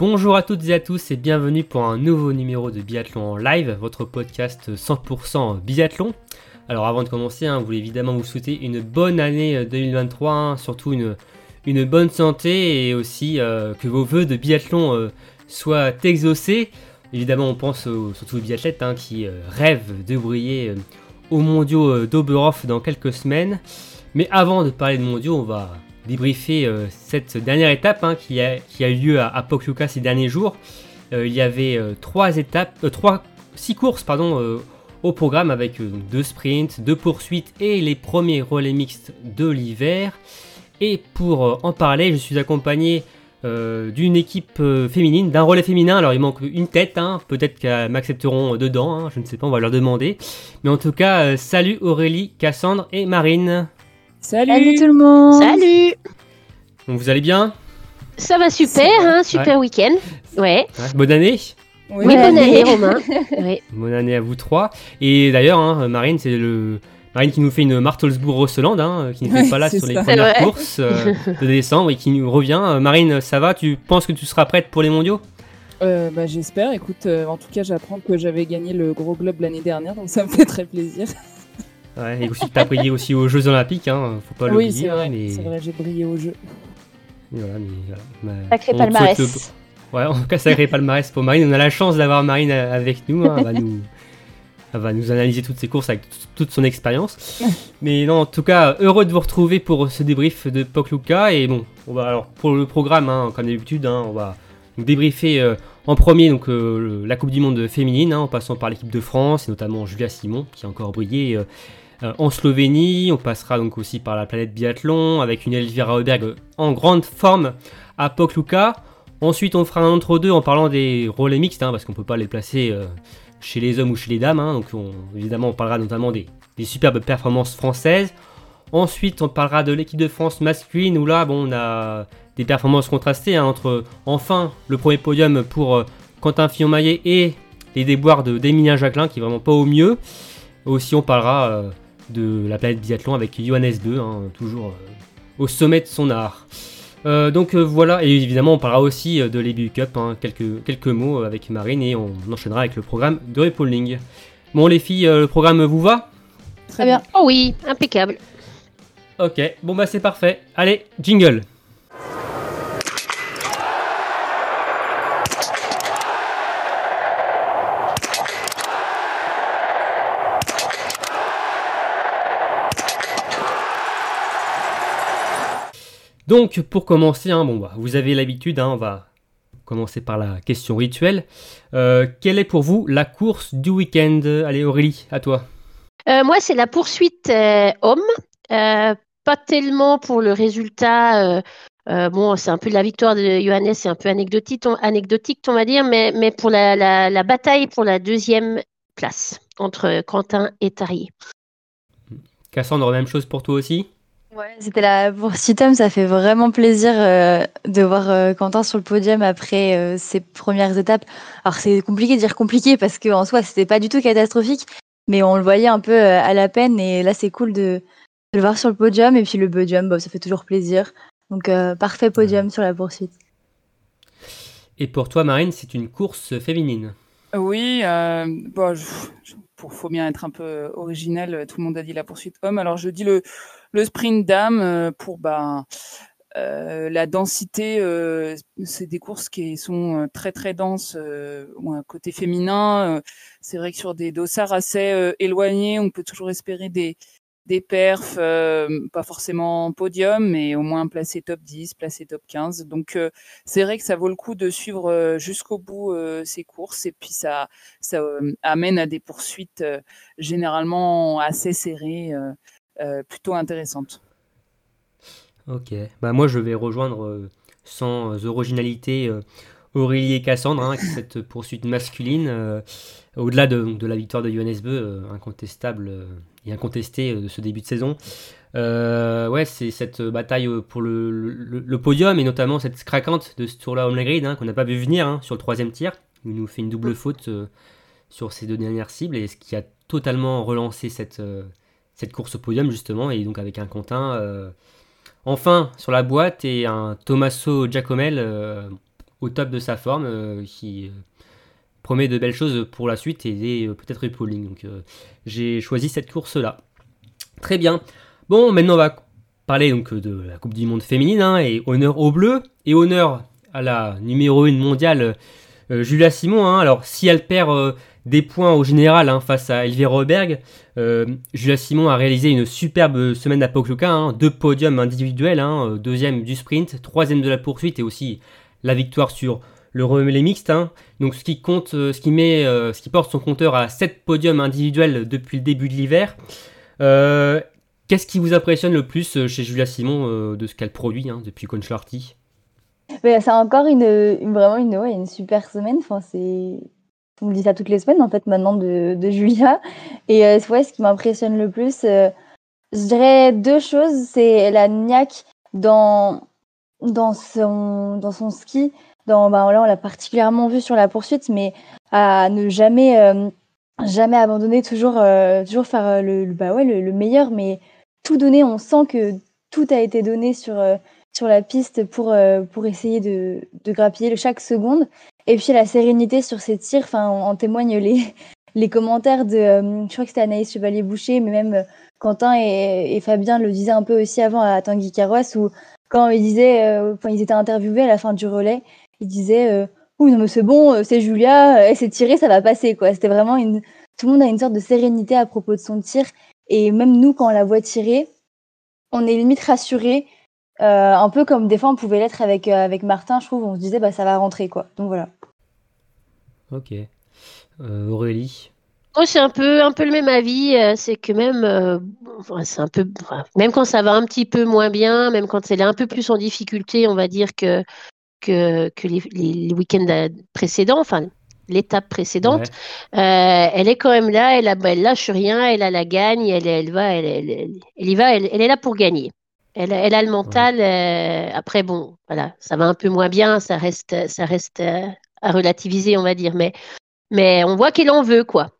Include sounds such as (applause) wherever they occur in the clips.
Bonjour à toutes et à tous et bienvenue pour un nouveau numéro de Biathlon en live, votre podcast 100% biathlon. Alors avant de commencer, hein, vous voulez évidemment vous souhaiter une bonne année 2023, hein, surtout une, bonne santé et aussi euh, que vos voeux de biathlon euh, soient exaucés. Évidemment on pense aux, surtout aux biathlètes hein, qui euh, rêvent de briller aux mondiaux euh, d'Oberhof dans quelques semaines. Mais avant de parler de mondiaux, on va débriefer euh, cette dernière étape hein, qui, a, eu lieu à, à Pokljuka ces derniers jours. Euh, il y avait euh, trois étapes, euh, trois, six courses pardon, au programme avec deux sprints, deux poursuites et les premiers relais mixtes de l'hiver. Et pour en parler, je suis accompagné d'une équipe féminine, d'un relais féminin. Alors il manque une tête, hein, peut-être qu'elles m'accepteront dedans, hein, je ne sais pas, on va leur demander. Mais en tout cas, salut Aurélie, Cassandre et Marine. Salut, Salut tout le monde Salut Donc, vous allez bien? Ça va super, hein, super week-end. Ouais. Ouais, Bonne année Oui, bonne année Romain. (laughs) Bonne année à vous trois. Et d'ailleurs, hein, Marine, c'est le Marine qui nous fait une Martelsbourg-Rosseland, hein, qui n'était Ouais, pas là sur les ça. premières C'est vrai. courses euh, (laughs) de décembre et qui nous revient. Euh, Marine, ça va? Tu penses que tu seras prête pour les mondiaux? Euh, bah, J'espère. Écoute, euh, en tout cas, j'apprends que j'avais gagné le gros globe l'année dernière, donc ça me fait très plaisir. Ouais, et aussi tu as brillé aussi aux Jeux Olympiques, hein, faut pas oui, l'oublier. c'est vrai. mais... C'est vrai, j'ai brillé au jeu. Voilà, mais voilà. Bah, Sacré palmarès. souhaite Ouais, en tout cas, sacré palmarès pour Marine. On a la chance d'avoir Marine a- avec nous. hein. Elle, va nous... elle va nous analyser toutes ses courses avec toute son expérience. Mais non, en tout cas, heureux de vous retrouver pour ce débrief de Pokluka. Et bon, on va alors pour le programme, hein, comme d'habitude, hein, on va débriefer euh, en premier donc euh, la Coupe du Monde féminine, hein, en passant par l'équipe de France, et notamment Julia Simon, qui a encore brillé. euh, euh, en Slovénie, on passera donc aussi par la planète biathlon avec une Elvira Heuberg en grande forme à Pokluka. Ensuite, on fera un entre-deux en parlant des relais mixtes, hein, parce qu'on peut pas les placer euh, chez les hommes ou chez les dames. hein. donc, on- évidemment, on parlera notamment des, superbes performances françaises. Ensuite, on parlera de l'équipe de France masculine, où là, bon, on a des performances contrastées hein, entre, enfin, le premier podium pour euh, Quentin Fillon-Maillet et les déboires de d'Emilien Jacquelin, qui est vraiment pas au mieux. Aussi, on parlera euh, de la planète biathlon avec Johannes Beu, hein, toujours euh, au sommet de son art. Euh, donc euh, voilà, et évidemment on parlera aussi euh, de l'EBU Cup, hein, quelques, quelques mots avec Marine et on enchaînera avec le programme de Repolling. Bon les filles, euh, le programme vous va? Très bien. Oh oui, impeccable. Ok, bon bah c'est parfait. Allez, jingle Donc pour commencer, hein, bon bah, vous avez l'habitude, hein, on va commencer par la question rituelle. Euh, quelle est pour vous la course du week-end? Allez Aurélie, à toi. Euh, moi, c'est la poursuite euh, homme. Pas tellement pour le résultat. bon, c'est un peu la victoire de Johannes, c'est un peu anecdotique, on, anecdotique, on va dire, mais, mais pour la, la, la bataille pour la deuxième place entre Quentin et Tarier. Cassandre, même chose pour toi aussi? Ouais, c'était la poursuite homme, ça fait vraiment plaisir euh, de voir euh, Quentin sur le podium après euh, ses premières étapes. Alors c'est compliqué de dire compliqué parce qu'en soi c'était pas du tout catastrophique, mais on le voyait un peu euh, à la peine et là c'est cool de, de le voir sur le podium et puis le podium, bah, ça fait toujours plaisir. Donc euh, parfait podium sur la poursuite. Et pour toi, Marine, c'est une course féminine. Oui, euh, bon, je- je- pour faut bien être un peu original, tout le monde a dit la poursuite homme. Alors je dis le, le sprint dame euh, pour bah, euh, la densité. euh, c'est des courses qui sont euh, très très denses. Euh, un côté féminin, euh, c'est vrai que sur des dossards assez euh, éloignés, on peut toujours espérer des des perfs, euh, pas forcément podium, mais au moins placé top 10, placé top 15. Donc euh, c'est vrai que ça vaut le coup de suivre euh, jusqu'au bout ces courses et puis ça, ça amène à des poursuites généralement assez serrées, plutôt intéressantes. Ok. Bah moi, je vais rejoindre sans originalité Aurélie et Cassandre, hein, cette poursuite masculine, au-delà de, la victoire de UNSB, incontestable et incontestée de ce début de saison. ouais, c'est cette bataille pour le, podium et notamment cette craquante de ce tour-là Home hein, qu'on n'a pas vu venir hein, sur le troisième tir. Il nous fait une double faute sur ces deux dernières cibles et ce qui a totalement relancé cette, cette course au podium justement et donc avec un Quentin euh, enfin sur la boîte et un Tommaso Giacomel euh, au top de sa forme euh, qui promet de belles choses pour la suite et peut-être épauling donc j'ai choisi cette course là très bien bon maintenant on va parler donc de la Coupe du Monde féminine hein, et honneur au bleu et honneur à la numéro 1 mondiale Julia Simon hein. alors si elle perd des points au général hein, face à Elvira Roberg. Euh, Julia Simon a réalisé une superbe semaine à Pokljuka, deux podiums individuels, euh, deuxième du sprint, troisième de la poursuite et aussi la victoire sur le relais mixte. Hein. Donc ce qui compte, euh, ce qui met, ce qui porte son compteur à 7 podiums individuels depuis le début de l'hiver. Qu'est-ce qui vous impressionne le plus chez Julia Simon de ce qu'elle produit depuis Concharty C'est encore une, vraiment une, super semaine. Enfin, on me dit ça toutes les semaines en fait maintenant de, Julia. Et euh, ce qui m'impressionne le plus, euh, je dirais deux choses. C'est la niaque dans, dans, son, dans son ski. Bah, là, on l'a particulièrement vu sur la poursuite, mais à ne jamais, euh, jamais abandonner, toujours, toujours faire le, bah ouais, le, meilleur, mais tout donner. On sent que tout a été donné sur, sur la piste pour, pour essayer de, de grappiller chaque seconde. Et puis la sérénité sur ces tirs, enfin, en, témoignent les, (laughs) les commentaires de, euh, je crois que c'était Anaïs Chevalier-Boucher, mais même euh, Quentin et, Fabien le disaient un peu aussi avant à Tanguy Carrois, où quand ils disaient, euh, quand ils étaient interviewés à la fin du relais, ils disaient, oui, non, mais c'est bon, c'est Julia, elle s'est tirée, ça va passer, quoi. C'était vraiment une, tout le monde a une sorte de sérénité à propos de son tir. Et même nous, quand on la voit tirer, on est limite rassuré, un peu comme des fois on pouvait l'être avec, avec Martin, je trouve, on se disait, bah, ça va rentrer, quoi. Donc voilà. Ok. Euh, Aurélie Moi, c'est un peu, un peu le même avis. Euh, c'est que même, euh, c'est un peu, même quand ça va un petit peu moins bien, même quand elle est un peu plus en difficulté, on va dire que que, que les, les, week-ends précédents, enfin l'étape précédente, elle est quand même là, elle, a, elle lâche rien, elle a la gagne, elle, elle va, elle, elle, y va, elle, est là pour gagner. Elle, elle a le mental. après, bon, voilà, ça va un peu moins bien, ça reste, ça reste à relativiser, on va dire. Mais, mais on voit qu'il en veut, quoi.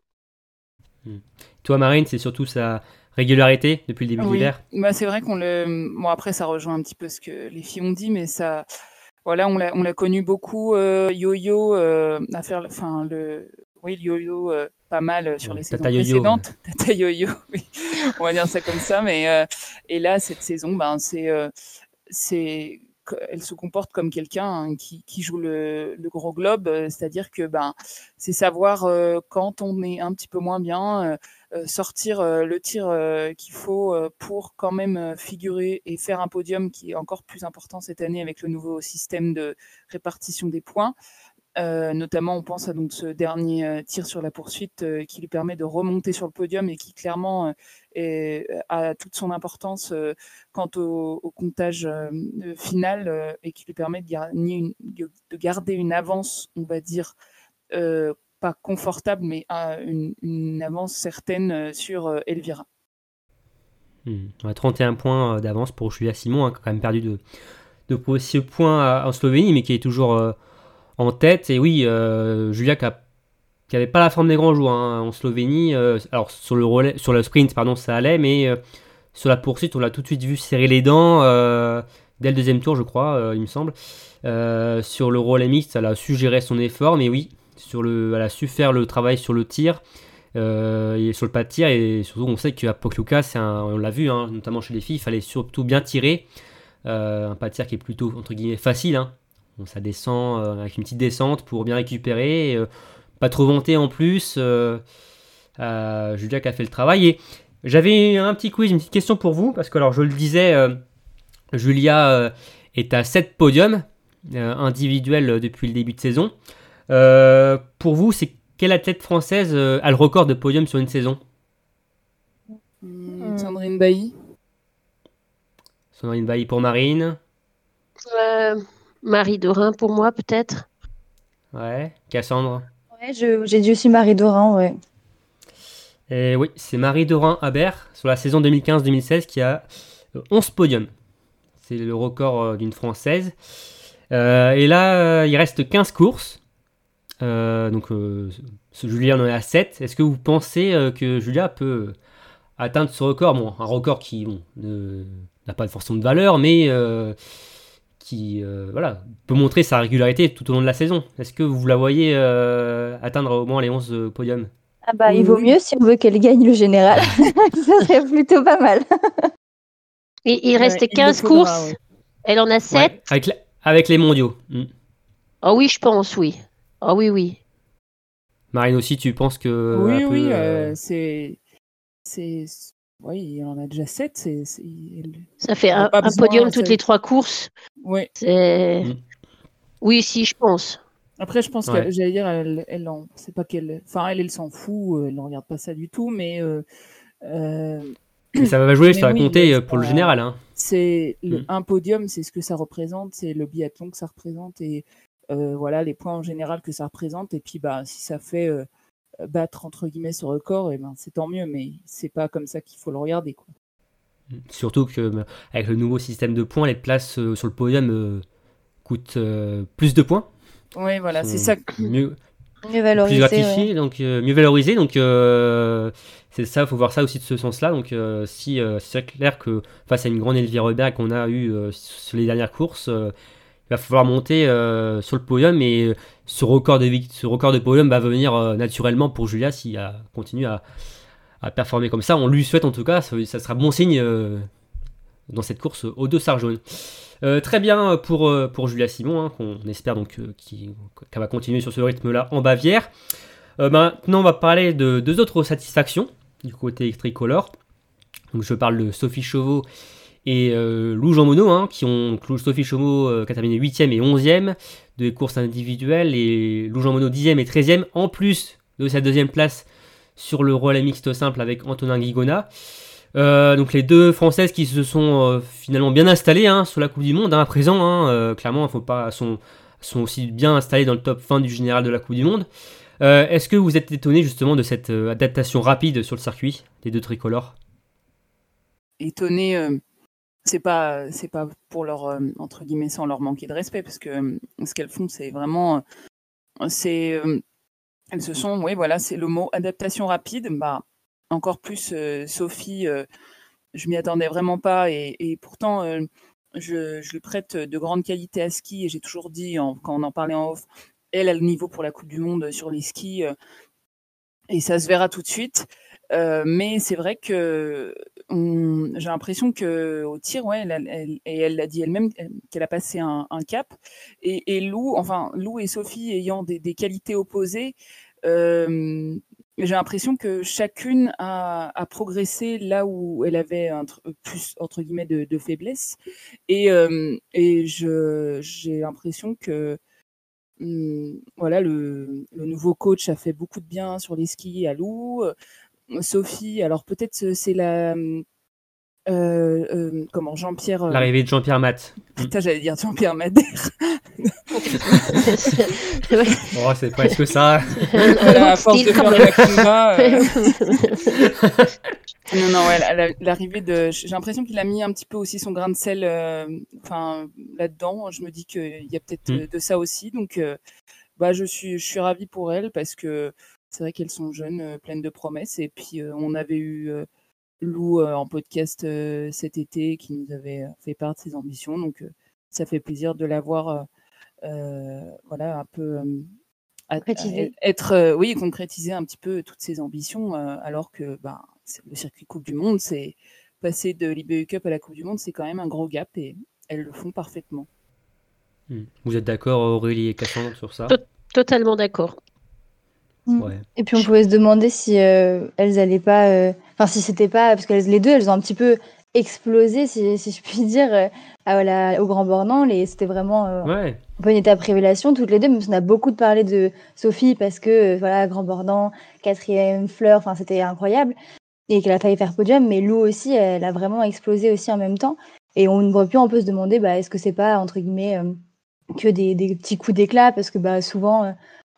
Hmm. Toi, Marine, c'est surtout sa régularité depuis le début de l'hiver? Bah, C'est vrai qu'on le. Bon, après, ça rejoint un petit peu ce que les filles ont dit, mais ça. Voilà, on l'a, on l'a connu beaucoup euh, yo-yo euh, à faire, enfin le, oui, le yo-yo euh, pas mal sur les saisons précédentes. (laughs) Tata yo-yo, oui. on va dire ça comme ça, mais et là cette saison, ben c'est, c'est elle se comporte comme quelqu'un hein, qui, joue le, gros globe, euh, c'est-à-dire que ben c'est savoir euh, quand on est un petit peu moins bien, euh, sortir le tir qu'il faut pour quand même figurer et faire un podium qui est encore plus important cette année avec le nouveau système de répartition des points. Euh, notamment, on pense à donc ce dernier euh, tir sur la poursuite euh, qui lui permet de remonter sur le podium et qui clairement a toute son importance quant au, comptage final et qui lui permet de, garder une avance, on va dire, pas confortable, mais une, avance certaine sur Elvira. 31 hmm. points d'avance pour Julia Simon, hein, qui a quand même perdu de, de précieux points en Slovénie, mais qui est toujours en tête. Et oui, euh, Julia qui, avait pas la forme des grands jours hein, en Slovénie. Euh, alors sur le relais, sur le sprint, pardon, ça allait, mais euh, sur la poursuite, on l'a tout de suite vu serrer les dents dès le deuxième tour, je crois, il me semble. sur le relais mixte, elle a su gérer son effort, mais oui, sur le, elle a su faire le travail sur le tir. et sur le pas de tir et surtout on sait qu'à Pokluka on l'a vu hein, notamment chez les filles il fallait surtout bien tirer un pas de tir qui est plutôt entre guillemets facile hein, ça descend euh, avec une petite descente pour bien récupérer. Euh, pas trop vanté en plus. Euh, Julia qui a fait le travail. Et j'avais un petit quiz, une petite question pour vous. Parce que, alors, je le disais, Julia est à 7 podiums individuels depuis le début de saison. Pour vous, c'est quelle athlète française a le record de podium sur une saison? Hmm, Sandrine Bailly. Sandrine Bailly pour Marine. Marie Dorin pour moi peut-être. Ouais. Cassandre Ouais, j'ai dit aussi Marie Dorin, ouais. Et oui, c'est Marie Dorin Habert sur la saison 2015-2016 qui a euh, 11 podiums. C'est le record euh, d'une Française. Euh, et là, euh, il reste 15 courses. Euh, donc, euh, Julia en est à 7. Est-ce que vous pensez euh, que Julia peut atteindre ce record? Bon, un record qui bon, n'a pas forcément de valeur, mais euh, qui euh, voilà, peut montrer sa régularité tout au long de la saison. Est-ce que vous la voyez euh, atteindre au moins les 11 euh, podiums? Ah bah, il vaut oui. mieux si on veut qu'elle gagne le général. (laughs) Ça serait plutôt pas mal. Et il reste Ouais, il 15 le faudra, courses. ouais. Elle en a 7. Ouais, avec, la- avec les mondiaux. Hmm. Ah oui, je pense, oui. Ah oui, oui. Marine aussi, tu penses que. oui, oui, euh, euh, c'est. c'est Oui, il en a déjà 7. C'est, Ça fait un, pas un besoin, podium ça- toutes les trois courses. C'est... Mm. Oui, si, je pense. Après, je pense Ouais. que j'allais dire, elle, elle en- c'est pas qu'elle, enfin, elle, elle s'en fout, euh, elle ne regarde pas ça du tout, mais euh, euh, mais ça va jouer, ça va oui, compter pour le général. Hein. c'est le, Mm. un podium, c'est ce que ça représente, c'est le biathlon que ça représente et voilà les points en général que ça représente. Et puis, bah, si ça fait euh, battre entre guillemets ce record, et ben, c'est tant mieux, mais c'est pas comme ça qu'il faut le regarder. Quoi. Surtout que euh, avec le nouveau système de points, les places euh, sur le podium euh, coûtent euh, plus de points. Oui, voilà, c'est ça. Mieux, Mieux plus valorisé. ouais. donc euh, mieux valorisés. Donc euh, c'est ça, faut voir ça aussi de ce sens-là. Donc euh, si euh, c'est clair que face à une grande Elvire Robert qu'on a eu euh, sur les dernières courses, euh, il va falloir monter euh, sur le podium et ce record de ce record de podium va venir euh, naturellement pour Julia si elle continue à, à performer comme ça. On lui souhaite en tout cas, ça, sera bon signe euh, dans cette course aux deux. Euh, très bien pour, euh, pour Julia Simon, hein, qu'on espère donc euh, qu'elle va continuer sur ce rythme-là en Bavière. Euh, maintenant, on va parler de deux autres satisfactions du côté tricolore. Donc, je parle de Sophie Chauveau et euh, Lou Jean Monod, hein, qui ont Lou- Sophie euh, qui a terminé 8e et 11e de courses individuelles, et Lou Jean Monod 10e et 13e, en plus de sa deuxième place sur le relais mixte simple avec Antonin Guigona. Euh, donc les deux Françaises qui se sont euh, finalement bien installées hein, sur la Coupe du Monde hein, à présent, euh, clairement, faut pas, sont, sont aussi bien installées dans le top fin du général de la Coupe du Monde. Est-ce que vous êtes étonné justement de cette adaptation rapide sur le circuit des deux tricolores? Étonné c'est pas c'est pas pour leur euh, entre guillemets sans leur manquer de respect parce que euh, ce qu'elles font c'est vraiment euh, c'est elles se sont oui voilà c'est le mot adaptation rapide. Bah encore plus Sophie euh, je m'y attendais vraiment pas et, et pourtant je, je lui prête de grandes qualités à ski et j'ai toujours dit quand on en parlait en off elle a le niveau pour la Coupe du Monde sur les skis et ça se verra tout de suite. Mais c'est vrai que j'ai l'impression que au tir, ouais, elle, elle- et elle l'a dit elle-même elle- qu'elle a passé un, cap. Et, Lou, enfin Lou et Sophie ayant des, qualités opposées, euh, j'ai l'impression que chacune a, progressé là où elle avait plus entre guillemets de, de faiblesse. Et, euh, j'ai l'impression que hum, voilà le nouveau coach a fait beaucoup de bien sur les skis à Lou. Sophie, alors peut-être euh, c'est la. euh, euh, comment Jean-Pierre. euh, L'arrivée de Jean-Pierre Matt. Putain, j'allais dire Jean-Pierre Madère. (laughs) Oh, c'est presque ça. (laughs) Voilà, à force de faire la Kumba, euh, (laughs) Non, non, ouais, la- la- l'arrivée de. J'ai l'impression qu'il a mis un petit peu aussi son grain de sel euh, enfin, là-dedans. Je me dis qu'il y a peut-être Mm. euh, de ça aussi. Donc, euh, bah, je suis, je suis ravie pour elle parce que c'est vrai qu'elles sont jeunes, euh, pleines de promesses. Et puis, euh, on avait eu euh, Lou euh, en podcast euh, cet été qui nous avait fait part de ses ambitions. Donc, euh, ça fait plaisir de l'avoir, euh, euh, voilà, un peu. euh, à- être euh, oui concrétiser un petit peu toutes ses ambitions euh, alors que bah, c'est- le circuit Coupe du Monde c'est passer de l'IBU Cup à la Coupe du Monde c'est quand même un gros gap et elles le font parfaitement Hmm. Vous êtes d'accord, Aurélie et Cassandre, sur ça? Totalement d'accord. Mm. Ouais. Et puis on pouvait se demander si euh, elles allaient pas, euh, enfin si c'était pas, parce que les deux elles ont un petit peu explosé, si, si je puis dire, euh, à la- au Grand Bornand. Les, c'était vraiment euh, Ouais. un peu une étape révélation toutes les deux. Même si on a beaucoup parlé de Sophie parce que euh, voilà Grand Bornand, quatrième fleur, enfin c'était incroyable et qu'elle a failli faire podium. Mais Lou aussi, elle a vraiment explosé aussi en même temps. Et on aurait pu un peu se demander, bah, est-ce que c'est pas entre guillemets euh, que des, des petits coups d'éclat parce que bah, souvent, euh,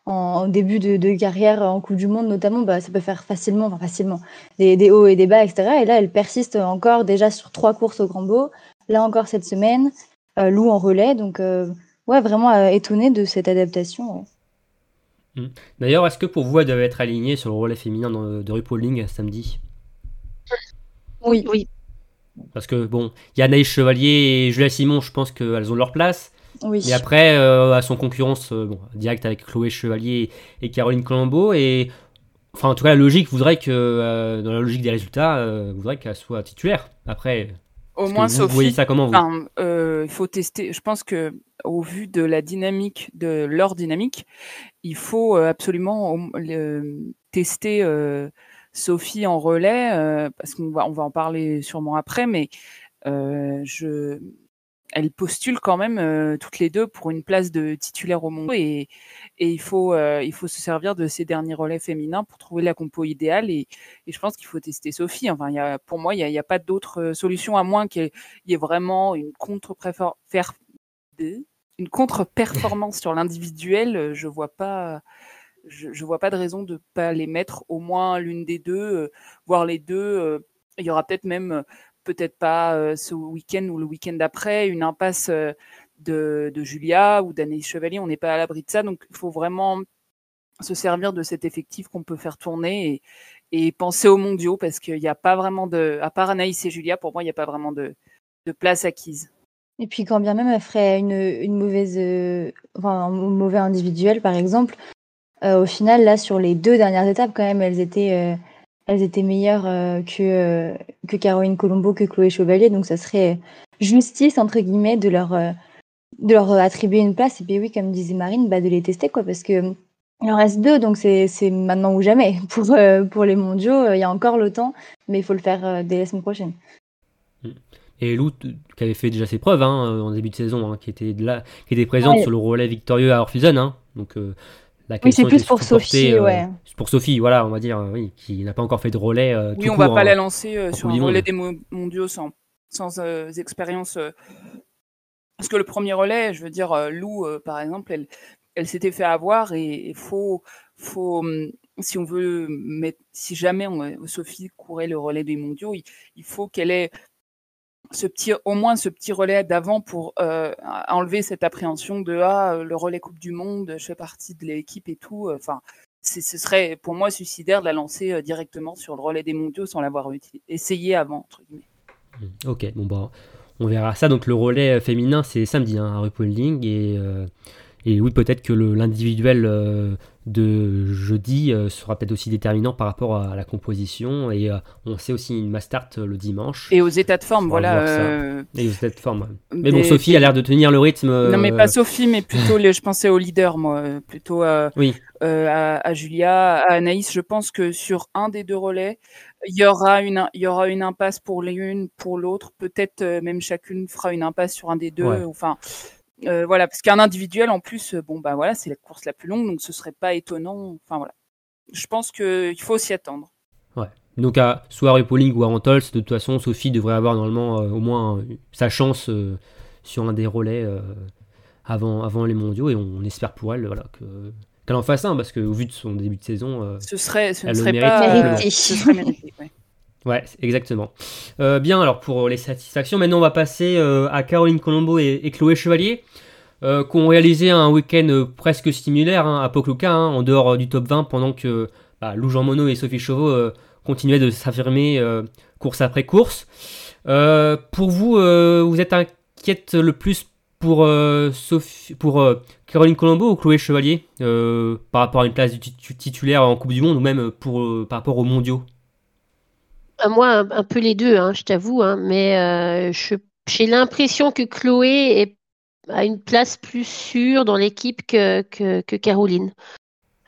en, en début de, de carrière, en Coupe du Monde notamment, bah, ça peut faire facilement, enfin facilement, des, des hauts et des bas, etc. Et là, elle persiste encore déjà sur trois courses au Grand Beau. Là encore cette semaine, euh, Lou en relais. Donc, euh, ouais, vraiment euh, étonnée de cette adaptation. ouais. D'ailleurs, est-ce que pour vous, elle devait être alignée sur le relais féminin dans- de RuPauling samedi? Oui, Oui, Parce que bon, il y a Anaïs Chevalier et Julia Simon, je pense qu'elles ont leur place. Oui. Mais après, euh, à son concurrence euh, bon, directe avec Chloé Chevalier et Caroline Colombo. Et enfin, en tout cas, la logique voudrait que, euh, dans la logique des résultats, euh, voudrait qu'elle soit titulaire. Après, Au moins, vous Sophie, voyez ça comment vous euh, il faut tester. Je pense que au vu de la dynamique, de leur dynamique, il faut absolument tester euh, Sophie en relais euh, parce qu'on va on va en parler sûrement après, mais euh, je elles postulent quand même euh, toutes les deux pour une place de titulaire au monde et, et il faut euh, il faut se servir de ces derniers relais féminins pour trouver la compo idéale et, et je pense qu'il faut tester Sophie. Enfin, y a, pour moi, il y a, y a pas d'autre euh, solution à moins qu'il y ait- vraiment une contre une contre-performance sur l'individuel. Je vois pas je, je vois pas de raison de pas les mettre au moins l'une des deux, euh, voire les deux. euh, il y aura peut-être même, peut-être pas euh, ce week-end ou le week-end d'après, une impasse euh, de, Julia ou d'Anaïs Chevalier. On n'est pas à l'abri de ça, donc il faut vraiment se servir de cet effectif qu'on peut faire tourner et, penser aux mondiaux parce qu'il n'y a pas vraiment de, à part Anaïs et Julia, pour moi, il n'y a pas vraiment de, place acquise. Et puis quand bien même elle ferait une, mauvaise, euh, un mauvais individuel par exemple, au final là sur les deux dernières étapes quand même elles étaient, elles étaient meilleures euh, que euh, que Caroline Colombo, que Chloé Chevalier, donc ça serait justice entre guillemets de leur euh, de leur attribuer une place. Et puis oui comme disait Marine, bah de les tester quoi. Parce que il en reste deux. Donc c'est maintenant ou jamais. (laughs) Pour euh, pour les mondiaux euh, il y a encore le temps. Mais il faut le faire euh, dès la semaine prochaine. Et Lou, qui avait fait déjà ses preuves hein, euh, en début de saison, hein, qui était de là, qui était présente Ouais. sur le relais victorieux à Orpheus hein, donc euh, la Oui, c'est plus pour Sophie, euh, ouais. Pour Sophie, voilà, on va dire, euh, oui, qui n'a pas encore fait de relais. euh, Oui, on va court, pas hein. la lancer euh, sur un relais des mo- mondiaux sans, sans euh, expérience. euh. Parce que le premier relais, je veux dire, euh, Lou, euh, par exemple, elle, elle s'était fait avoir et il faut, faut, hum, si on veut mettre, si jamais on- Sophie courait le relais des mondiaux, il, il faut qu'elle ait au moins ce petit relais d'avant pour euh, enlever cette appréhension de ah le relais Coupe du Monde, je fais partie de l'équipe et tout. Enfin, c'est- ce serait pour moi suicidaire de la lancer euh, directement sur le relais des mondiaux sans l'avoir essayé avant. Entre guillemets. Ok, bon bah on verra ça. Donc le relais euh, féminin c'est samedi hein, à RuPauling et euh, et oui peut-être que l'individuel euh, de jeudi euh, sera peut-être aussi déterminant par rapport à la composition et euh, on sait aussi une master euh, le dimanche Et aux états de forme, voilà. et vous êtes forme. ouais. Mais bon Sophie a l'air de tenir le rythme. Non, mais pas Sophie, mais plutôt, les, je pensais au leader, moi, plutôt à, Oui. à, à Julia, à Anaïs. Je pense que sur un des deux relais, il y aura une, il y aura une impasse pour l'une, pour l'autre. Peut-être même chacune fera une impasse sur un des deux. Ouais. Enfin, euh, voilà, parce qu'un individuel, en plus, euh, bon, bah voilà, c'est la course la plus longue, donc ce serait pas étonnant. Enfin voilà. Je pense qu'il faut s'y attendre. Donc à soit à ou à Antols, de toute façon Sophie devrait avoir normalement euh, au moins euh, sa chance euh, sur un des relais euh, avant, avant les mondiaux et on, espère pour elle voilà, que, qu'elle en fasse un parce qu'au vu de son début de saison, euh, Ce serait, ce ne Elle le serait mérite pas. euh, ce serait mérité. ouais. Ouais exactement. Euh, bien alors pour les satisfactions, maintenant on va passer euh, à Caroline Colombo et, Chloé Chevalier euh, qui ont réalisé un week-end euh, presque similaire hein, à Pokluka hein, en dehors euh, du top 20 pendant que bah, Lou Jean Monod et Sophie Chauveau euh, continuaient de s'affirmer euh, course après course. Euh, pour vous, euh, vous êtes inquiète le plus pour, euh, Sophie, pour euh, Caroline Colombo ou Chloé Chevalier euh, par rapport à une place titu- titulaire en Coupe du Monde ou même pour, euh, par rapport aux mondiaux? Euh, Moi, un, un peu les deux, hein, je t'avoue, hein, mais euh, j'ai l'impression que Chloé est, a une place plus sûre dans l'équipe que, que, que Caroline.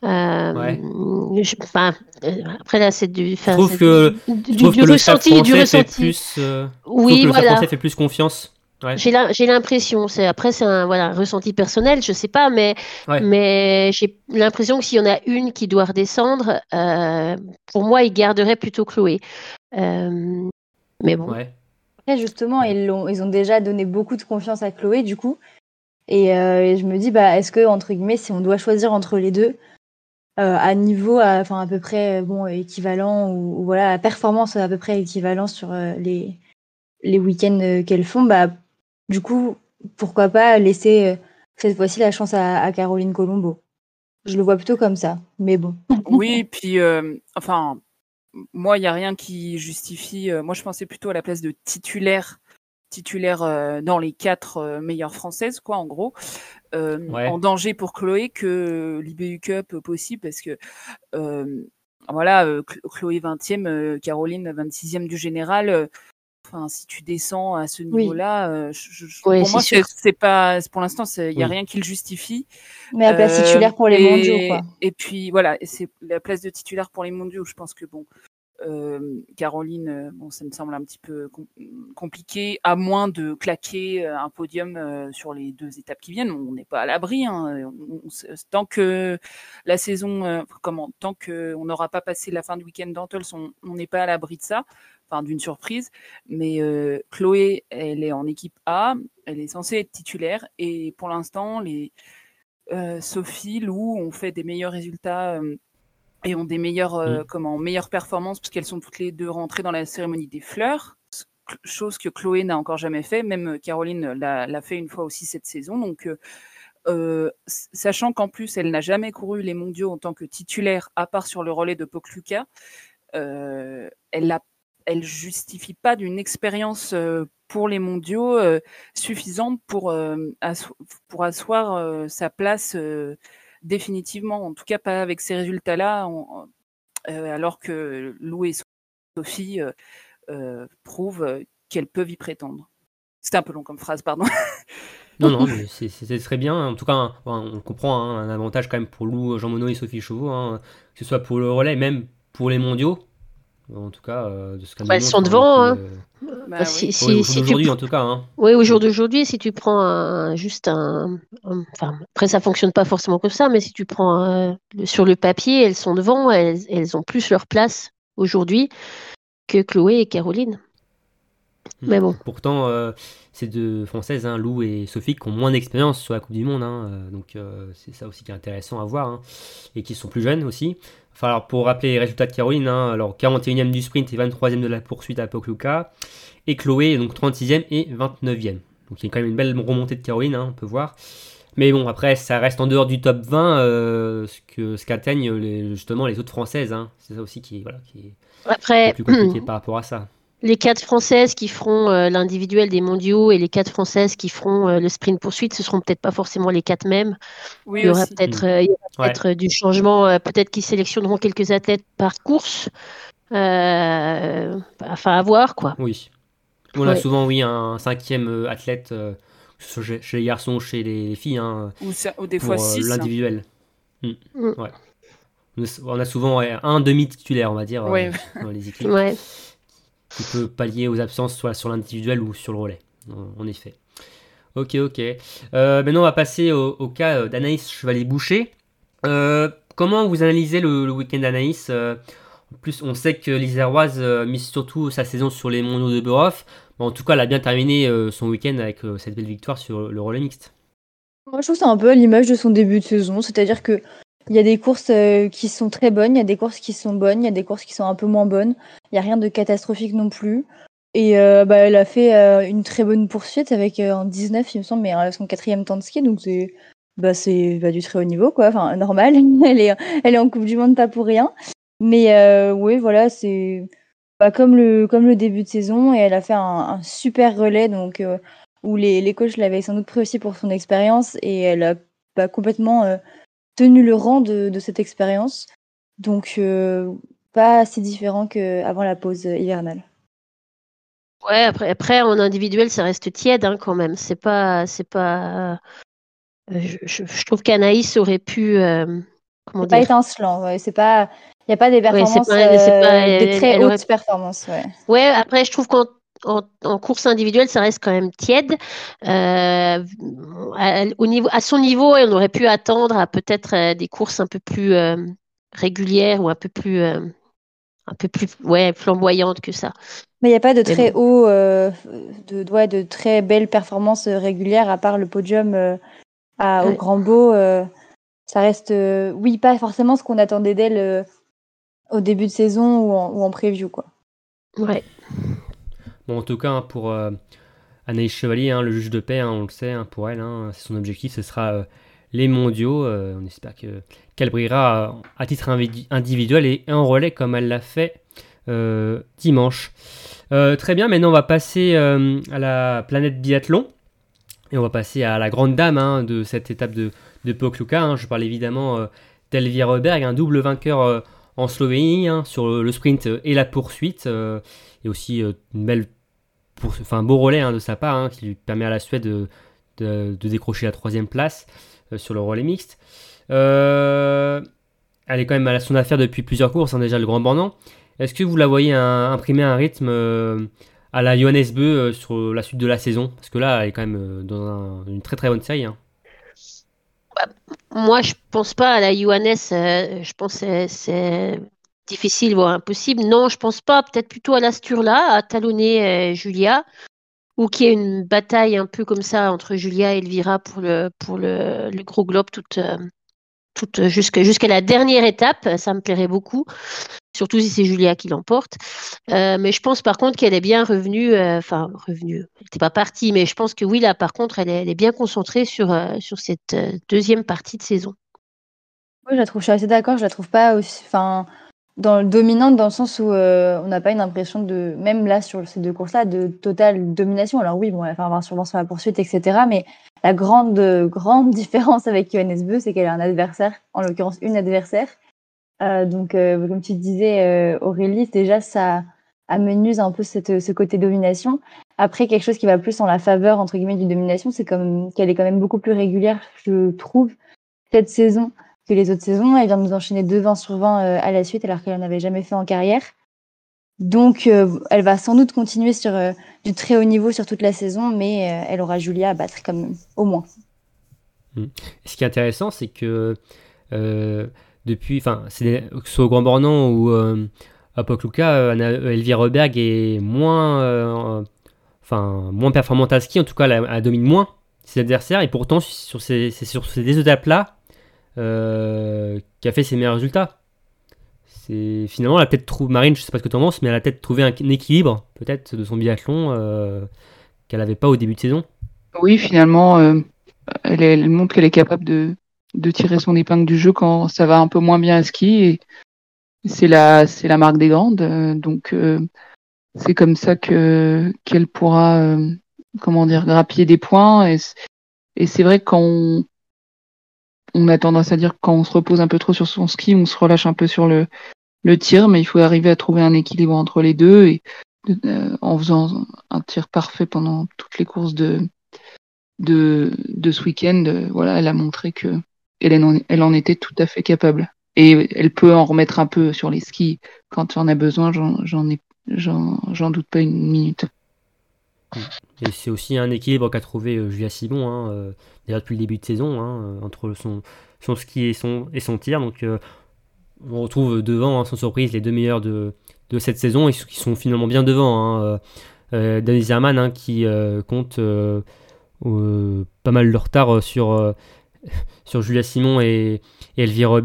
Euh, Ouais. je- enfin, euh, après là, c'est du, trouve que- du, Je du- trouve du que le staff ressenti, du ressenti. plus, euh, Oui, que le voilà. français fait plus confiance. Ouais. J'ai l'impression, c'est après c'est un voilà ressenti personnel, je sais pas, mais Ouais. mais j'ai l'impression que s'il y en a une qui doit redescendre, euh, pour moi, il garderait plutôt Chloé. Euh, mais bon, Ouais. Après, justement, ils, l'ont- ils ont déjà donné beaucoup de confiance à Chloé, du coup. Et, et, je me dis, bah, est-ce que, entre guillemets, si on doit choisir entre les deux, euh, à niveau, à, enfin à peu près bon équivalent ou, voilà à performance à peu près équivalent sur euh, les les week-ends euh, qu'elles font, bah du coup pourquoi pas laisser cette fois-ci la chance à, Caroline Colombo. Je le vois plutôt comme ça, mais bon. oui, puis enfin moi il y a rien qui justifie. moi je pensais plutôt à la place de titulaire titulaire euh, dans les quatre euh, meilleures françaises, quoi, en gros, euh, en danger pour Chloé que l'IBU Cup possible, parce que voilà, Chloé 20e, Caroline 26e du général. Enfin, si tu descends à ce niveau-là, pour moi, c'est pas, pour l'instant, il n'y a rien qui le justifie. Mais la place titulaire pour les mondiaux, quoi. Et puis voilà, c'est la place de titulaire pour les mondiaux. Je pense que bon, euh, Caroline, euh, bon, ça me semble un petit peu compliqué, à moins de claquer euh, un podium sur les deux étapes qui viennent. On n'est pas à l'abri. Hein. tant que la saison, comment, tant que on n'aura pas passé la fin de week-end d'Antels, on n'est pas à l'abri de ça, enfin d'une surprise. Mais Chloé, elle est en équipe A, elle est censée être titulaire, et pour l'instant, les Sophie, Lou ont fait des meilleurs résultats et ont des meilleures, euh, mm. comment, meilleures performances puisqu'elles sont toutes les deux rentrées dans la cérémonie des fleurs, chose que Chloé n'a encore jamais fait. Même Caroline l'a fait une fois aussi cette saison. Donc, euh, euh, sachant qu'en plus, elle n'a jamais couru les mondiaux en tant que titulaire, à part sur le relais de Pokluka, elle ne elle justifie pas d'une expérience pour les mondiaux suffisante pour, pour asseoir sa place définitivement, en tout cas pas avec ces résultats-là, euh, alors que Lou et Sophie euh, euh, prouvent qu'elles peuvent y prétendre. C'était un peu long comme phrase, pardon. (laughs) non, non, c'était très bien. En tout cas, on comprend hein, un avantage quand même pour Lou, Jean Monod et Sophie Chauveau, hein, que ce soit pour le relais, même pour les mondiaux. En tout cas, de ce bah, Elles sont devant. Hein. Bah, bah si, aujourd'hui, en tout cas. Hein. Oui, au jour d'aujourd'hui, si tu prends juste un, Enfin, après, ça fonctionne pas forcément comme ça, mais si tu prends sur le papier, elles sont devant, elles, elles ont plus leur place aujourd'hui que Chloé et Caroline. Hmm. Mais bon. Pourtant, euh, ces deux Françaises, hein, Lou et Sophie, qui ont moins d'expérience sur la Coupe du Monde. Hein, euh, donc, euh, c'est ça aussi qui est intéressant à voir. Hein, et qui sont plus jeunes aussi. Enfin, alors, pour rappeler les résultats de Caroline, alors 41e du sprint et 23e de la poursuite à Pokluka. Et Chloé, donc 36e et 29e. Donc, il y a quand même une belle remontée de Caroline, on peut voir. Mais bon, après, ça reste en dehors du top 20, ce que ce qu'atteignent justement les autres françaises. C'est ça aussi qui est, voilà, qui est après, plus compliqué par rapport à ça les quatre françaises qui feront euh, l'individuel des mondiaux et les quatre françaises qui feront euh, le sprint poursuite, ce seront peut-être pas forcément les quatre mêmes. Oui, il y aura peut-être euh, du changement, peut-être qu'ils sélectionneront quelques athlètes par course. enfin, à voir quoi. Oui. On a souvent, oui, un cinquième athlète, chez les garçons, chez les filles. Hein, ou, des fois six. Hein. L'individuel. Hmm. Mm. On a souvent un demi-titulaire, on va dire, dans les (laughs) équipes qui peut pallier aux absences soit sur l'individuel ou sur le relais, en, effet. Ok, ok. Euh, maintenant, on va passer au, cas euh, d'Anaïs Chevalier-Boucher. Euh, comment vous analysez le, week-end d'Anaïs En plus, on sait que l'Iséroise mise surtout sa saison sur les mondiaux de Buroff. en tout cas, elle a bien terminé son week-end avec cette belle victoire sur le relais mixte. Moi, je trouve c'est un peu à l'image de son début de saison. C'est-à-dire que il y a des courses euh, qui sont très bonnes, il y a des courses qui sont bonnes, il y a des courses qui sont un peu moins bonnes. Il n'y a rien de catastrophique non plus. Et euh, bah, elle a fait euh, une très bonne poursuite avec en 19, il me semble, mais son quatrième temps de ski, donc c'est bah, c'est bah, du très haut niveau, quoi. Enfin, (laughs) normal. elle, est, elle est en Coupe du Monde, pas pour rien. Mais oui, voilà, c'est bah, comme, le, comme le début de saison, et elle a fait un, super relais, donc où les, les coachs l'avaient sans doute pris aussi pour son expérience, et elle a pas complètement tenu le rang de, cette expérience. Donc, euh, pas assez différent qu'avant la pause hivernale. Ouais, après, après en individuel, ça reste tiède hein, quand même. C'est pas, c'est pas. Euh, je, trouve qu'Anaïs aurait pu. Euh, comment dire? Pas étincelant. Ouais, c'est pas. Il n'y a pas des performances, des très hautes performances. Ouais. ouais. après, je trouve qu'en en, course individuelle, ça reste quand même tiède. Euh, à, au niveau, à son niveau, on aurait pu attendre à peut-être euh, des courses un peu plus euh, régulières ou un peu plus, un peu plus ouais, flamboyantes que ça. Mais il n'y a pas de très haut, de, de très belles performances régulières à part le podium à, au Ouais. Grand Beau. ça reste, oui, pas forcément ce qu'on attendait d'elle au début de saison ou en, ou en preview. Quoi. Ouais. En tout cas, hein, pour euh, Anaïs Chevalier, hein, le juge de paix, hein, on le sait, pour elle, c'est son objectif, ce sera euh, les mondiaux. Euh, on espère que, qu'elle brillera à titre individuel et en relais comme elle l'a fait dimanche. Très bien, maintenant on va passer à la planète biathlon. Et on va passer à la grande dame de cette étape de, de Pokluka. Je parle évidemment d'Elvira Reberg, un double vainqueur en Slovénie sur le, sprint et la poursuite. et aussi une belle pour, enfin, un beau relais hein, de sa part hein, qui lui permet à la Suède de, décrocher la troisième place euh, sur le relais mixte. Euh, elle est quand même à son affaire depuis plusieurs courses, hein, déjà le Grand Bornand. Est-ce que vous la voyez un- imprimer un rythme euh, à la Johannes Beu sur la suite de la saison? Parce que là, elle est quand même dans un- une très très bonne série. hein. Moi, je pense pas à la Johannes. je pense c'est difficile, voire impossible. Non, je pense pas. Peut-être plutôt à la Sturla, à talonner euh, Julia, ou qu'il y ait une bataille un peu comme ça entre Julia et Elvira pour le, pour le, le gros globe toute, euh, toute jusqu'à jusqu'à la dernière étape. Ça me plairait beaucoup, surtout si c'est Julia qui l'emporte. Euh, mais je pense par contre qu'elle est bien revenue, euh, enfin revenue, elle n'était pas partie, mais je pense que oui, là par contre, elle est, bien concentrée sur, euh, sur cette euh, deuxième partie de saison. Moi, je la trouve, je suis assez d'accord, je la trouve pas aussi, enfin, dans dominante dans le sens où euh, on n'a pas une impression de, même là sur ces deux courses-là, de totale domination. Alors oui, bon, elle va faire 20 sur 20 sur la poursuite, etc. Mais la grande, euh, grande (laughs) différence avec Johannes Beu, c'est qu'elle a un adversaire, en l'occurrence une adversaire. Euh, donc, euh, comme tu disais, euh, Aurélie, déjà ça amenuise un peu cette, ce côté domination. Après, quelque chose qui va plus en la faveur entre guillemets du domination, c'est comme qu'elle est quand même beaucoup plus régulière, je trouve, cette saison que les autres saisons. Elle vient de nous enchaîner deux 20 sur 20 euh, à la suite, alors qu'elle n'en avait jamais fait en carrière. Donc, euh, elle va sans doute continuer sur euh, du très haut niveau sur toute la saison, mais euh, elle aura Julia à battre même, au moins. Et ce qui est intéressant, c'est que euh, depuis, enfin, c'est que ce soit au Grand Bornand ou à Pokluka, Elvira Reberg est moins, enfin, moins performante à ski. En tout cas, elle, elle domine moins ses adversaires. Et pourtant, sur ces, c'est sur ces deux étapes-là euh, qui a fait ses meilleurs résultats. C'est finalement, elle a peut-être trouvé Marine. Je sais pas ce que tu en penses, mais elle a peut-être trouvé un, équilibre, peut-être, de son biathlon euh, qu'elle n'avait pas au début de saison. Oui, finalement, euh, elle, montre qu'elle est capable de, tirer son épingle du jeu quand ça va un peu moins bien à ski. C'est la, la marque des grandes. euh, donc, c'est comme ça que qu'elle pourra, comment dire, grappiller des points. Et, et c'est vrai que quand on, on a tendance à dire que quand on se repose un peu trop sur son ski, on se relâche un peu sur le, le tir, mais il faut arriver à trouver un équilibre entre les deux et euh, en faisant un tir parfait pendant toutes les courses de, de, ce week-end, euh, voilà, elle a montré que elle en, en était tout à fait capable. Et elle peut en remettre un peu sur les skis quand on a besoin, j'en doute pas une minute. Et c'est aussi un équilibre qu'a trouvé euh, Julia Simon, hein, euh, déjà depuis le début de saison, hein, euh, entre son, ski et son, tir. Donc on retrouve devant, hein, sans surprise, les deux meilleurs de, cette saison, et qui sont finalement bien devant. Hein, Denis Zerman hein, qui compte pas mal de retard (laughs) sur, Julia Simon et, Elvire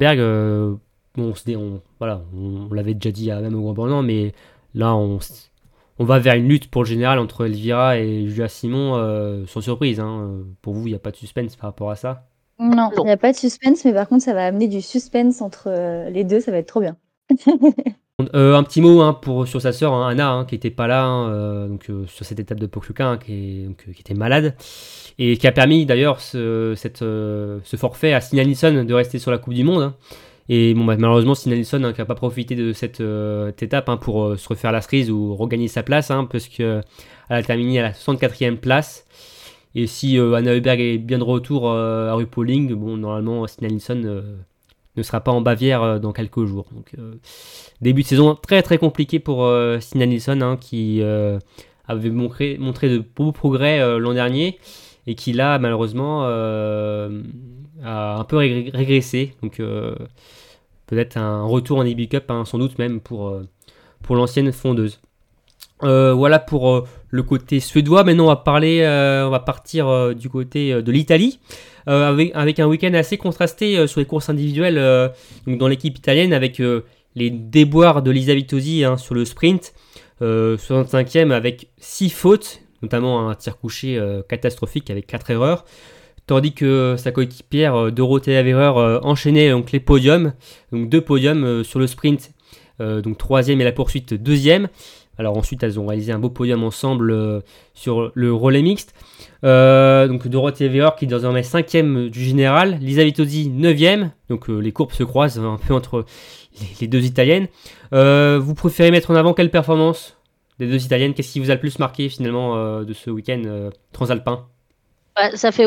bon, on, voilà, on, l'avait déjà dit à même au Grand Bornand, mais là on, on va vers une lutte pour le général entre Elvira et Julia Simon euh, sans surprise. hein. Pour vous, il n'y a pas de suspense par rapport à ça? Non, il n'y a pas de suspense, mais par contre, ça va amener du suspense entre euh, les deux, ça va être trop bien. (laughs) Euh, un petit mot hein, pour, sur sa sœur hein, Anna, hein, qui n'était pas là donc, euh, sur cette étape de Pokluka, hein, qui, euh, qui était malade, et qui a permis d'ailleurs ce, cette, euh, ce forfait à Stina Nilsson de rester sur la Coupe du Monde. Et bon, bah, malheureusement, Stina Nilsson hein, qui n'a pas profité de cette, euh, étape hein, pour euh, se refaire la cerise ou regagner sa place, hein, parce qu'elle a terminé à la 64e place. Et si euh, Anna Heuberg est bien de retour euh, à Rupoling, bon, normalement, Stina Nilsson euh, ne sera pas en Bavière dans quelques jours. Donc, début de saison très très compliqué pour Nilsson, hein, qui avait montré, montré de beaux progrès l'an dernier et qui là, malheureusement, a un peu rég- régressé. Donc, peut-être un retour en EB Cup, hein, sans doute même pour, euh, pour l'ancienne fondeuse. Euh, voilà pour euh, le côté suédois. Maintenant, on va parler, on va partir du côté de l'Italie avec, un week-end assez contrasté sur les courses individuelles dans l'équipe italienne avec les déboires de Lisa Vitozzi hein, sur le sprint, 65e avec 6 fautes, notamment un tir couché catastrophique avec 4 erreurs tandis que sa coéquipière Dorothée Avereur enchaînait donc les podiums, donc deux podiums sur le sprint, donc troisième et la poursuite deuxième. Alors ensuite, elles ont réalisé un beau podium ensemble euh, sur le relais mixte. Euh, donc Dorothée Weber qui est désormais 5 du général, Lisa Vitozzi 9 donc euh, les courbes se croisent un peu entre les, deux italiennes. vous préférez mettre en avant quelle performance des deux italiennes? Qu'est-ce qui vous a le plus marqué finalement de ce week-end transalpin? Bah, ça, fait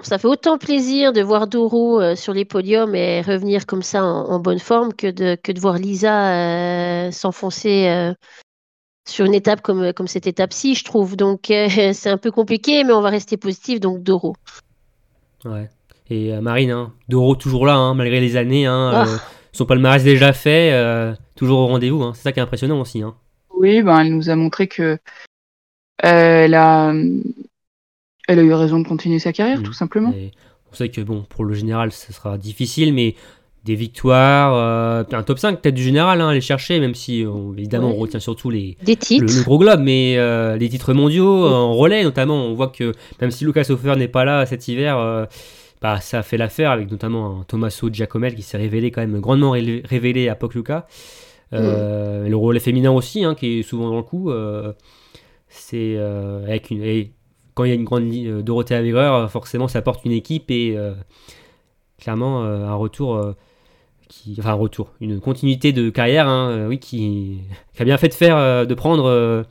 ça fait autant plaisir de voir Doro sur les podiums et revenir comme ça en, bonne forme que de, que de voir Lisa s'enfoncer sur une étape comme, comme cette étape-ci, je trouve. Donc euh, (laughs) c'est un peu compliqué, mais on va rester positif. Donc Doro. Ouais. Et euh, Marine, hein, Doro toujours là, hein, malgré les années. Hein, oh. euh, son palmarès déjà fait, toujours au rendez-vous. Hein. C'est ça qui est impressionnant aussi. Hein. Oui, ben, elle nous a montré que elle a, elle a eu raison de continuer sa carrière, mmh. tout simplement. on sait que bon, pour le général, ce sera difficile, mais des victoires, euh, un top 5 peut-être du général hein, aller chercher, même si évidemment on retient surtout les titres. Le, gros globe, mais euh, les titres mondiaux en relais notamment, on voit que même si Lucas Hofer n'est pas là cet hiver, euh, bah, ça a fait l'affaire avec notamment un Tommaso Giacomel qui s'est révélé quand même grandement révélé à Pocluca. Le relais féminin aussi, hein, qui est souvent dans le coup. c'est avec une et quand il y a une grande Dorothée Avereur, forcément ça porte une équipe et clairement un retour qui, enfin un retour, une continuité de carrière, hein, euh, oui, qui, (laughs) a bien fait de faire, euh, de prendre euh,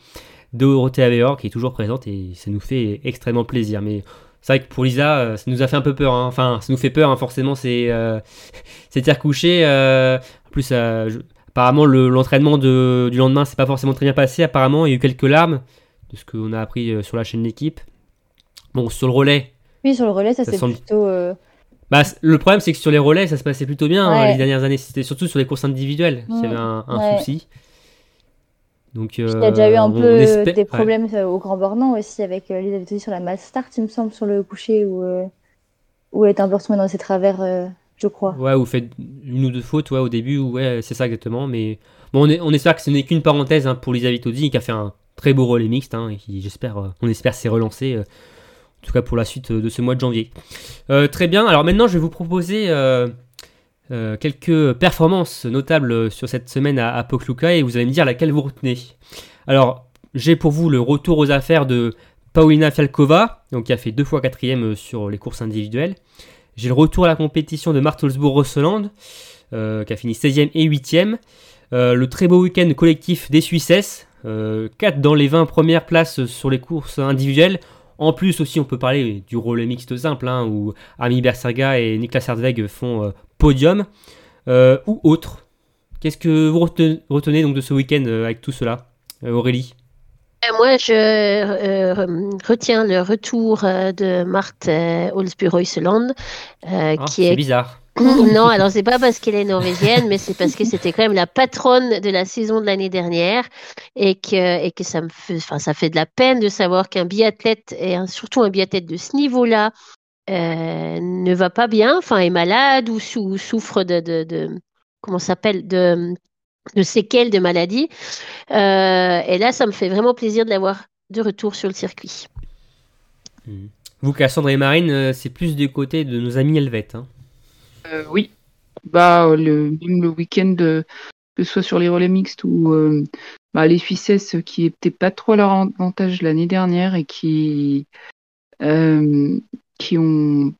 Dorothée Aveor, qui est toujours présente et ça nous fait extrêmement plaisir. Mais c'est vrai que pour Lisa, ça nous a fait un peu peur. Hein. Enfin, ça nous fait peur, hein, forcément, c'est (laughs) c'est terre en plus, apparemment, l'entraînement du lendemain, c'est pas forcément très bien passé. Apparemment, il y a eu quelques larmes de ce qu'on a appris sur la chaîne d'équipe. Bon, sur le relais. Oui, sur le relais, ça, c'est plutôt bah, le problème, c'est que sur les relais, ça se passait plutôt bien hein, les dernières années. C'était surtout sur les courses individuelles qu'il y avait un, souci. Donc, euh, il y a déjà eu un peu des problèmes euh, au Grand Bornand aussi avec euh, Elisabeth sur la mass start, il me semble, sur le coucher où, euh, où elle est un peu retombée dans ses travers, je crois. Ouais, ou fait une ou deux fautes ouais, au début, ouais, c'est ça exactement. Mais bon, on, est, on espère que ce n'est qu'une parenthèse hein, pour Elisabeth Audi qui a fait un très beau relais mixte hein, et qui, j'espère, on espère s'est relancé en tout cas pour la suite de ce mois de janvier. Euh, très bien, alors maintenant je vais vous proposer euh, euh, quelques performances notables sur cette semaine à, à et vous allez me dire laquelle vous retenez. Alors j'ai pour vous le retour aux affaires de Paulina Fialkova, donc qui a fait deux fois quatrième sur les courses individuelles. J'ai le retour à la compétition de Martelsbourg-Rosseland, qui a fini 16e et 8e. le très beau week-end collectif des Suissesses, 4 dans les 20 premières places sur les courses individuelles. En plus aussi, on peut parler du rôle mixte simple, hein, où Ami Berserga et Niklas Herdweg font euh, podium, euh, ou autre. Qu'est-ce que vous retenez, donc de ce week-end euh, avec tout cela, Aurélie? Moi, je retiens le retour de Marthe Olsby-Royseland, ah, qui est bizarre. (laughs) non, alors c'est pas parce qu'elle est norvégienne, mais c'est parce que c'était quand même la patronne de la saison de l'année dernière et que, et que ça me fait, enfin, ça fait de la peine de savoir qu'un biathlète, et surtout un biathlète de ce niveau-là, euh, ne va pas bien, enfin, est malade ou souffre de, de, de comment s'appelle, de, de séquelles de maladie. Euh, et là, ça me fait vraiment plaisir de l'avoir de retour sur le circuit. Vous, Cassandre et Marine, euh, c'est plus du côté de nos amis helvètes. Hein. Euh, oui, bah le, même le week-end, euh, que ce soit sur les relais mixtes ou euh, bah, les Suissesses qui n'étaient pas trop à leur avantage l'année dernière et qui qui ont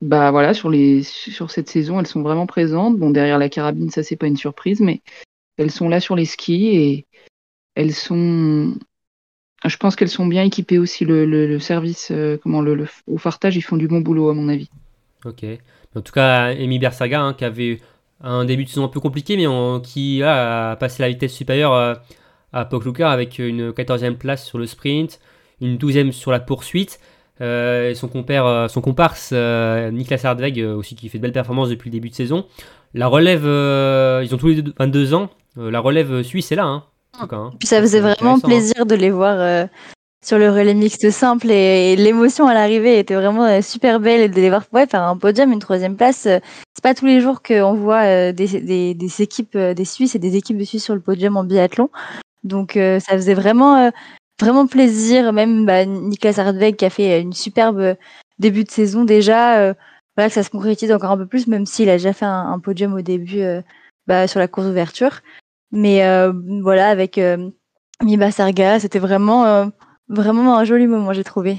bah voilà sur les sur cette saison elles sont vraiment présentes. Bon derrière la carabine ça c'est pas une surprise mais elles sont là sur les skis et elles sont je pense qu'elles sont bien équipées aussi. Le, service comment le, au fartage ils font du bon boulot à mon avis. Ok en tout cas, Amy Bersaga, hein, qui avait un début de saison un peu compliqué, mais qui a passé la vitesse supérieure euh, à, à avec une 14e place sur le sprint, une 12e sur la poursuite. Euh, et son, compère, euh, son comparse Niklas Hardweg aussi qui fait de belles performances depuis le début de saison. La relève, ils ont tous les deux 22 ans. la relève suisse est là. Hein, hein. Puis ça faisait vraiment plaisir de les voir sur le relais mixte simple et, l'émotion à l'arrivée était vraiment euh, super belle et de les voir faire un podium, une troisième place. euh, c'est pas tous les jours qu'on voit euh, des, équipes, des Suisses et des équipes de Suisse sur le podium en biathlon. Donc ça faisait vraiment, vraiment plaisir. Même bah, Niklas Hardweg qui a fait une superbe début de saison déjà. voilà que ça se concrétise encore un peu plus, même s'il a déjà fait un, podium au début bah, sur la course d'ouverture. Mais voilà, avec Miba Sarga, c'était vraiment, vraiment un joli moment, j'ai trouvé.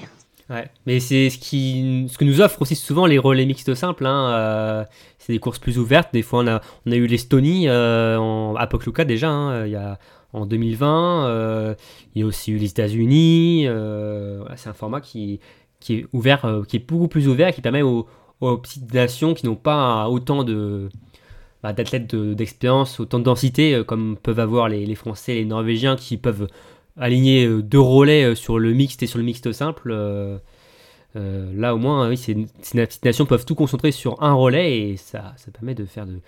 Ouais, mais c'est ce qui, ce que nous offre aussi souvent les relais mixtes simples. Hein, euh, c'est des courses plus ouvertes. Des fois, on a, on a eu l'Estonie euh, en, à déjà. hein, il y a en 2020. euh, il y a aussi eu les États-Unis. euh, c'est un format qui, qui est ouvert, qui est beaucoup plus ouvert, qui permet aux, aux petites nations qui n'ont pas autant de bah, d'athlètes de- d'expérience, autant de densité comme peuvent avoir les, les Français, les Norvégiens, qui peuvent aligner euh, deux relais euh, sur le mixte et sur le mixte simple. euh, là au moins, une- ces nations peuvent tout concentrer sur un relais et ça, permet de faire de,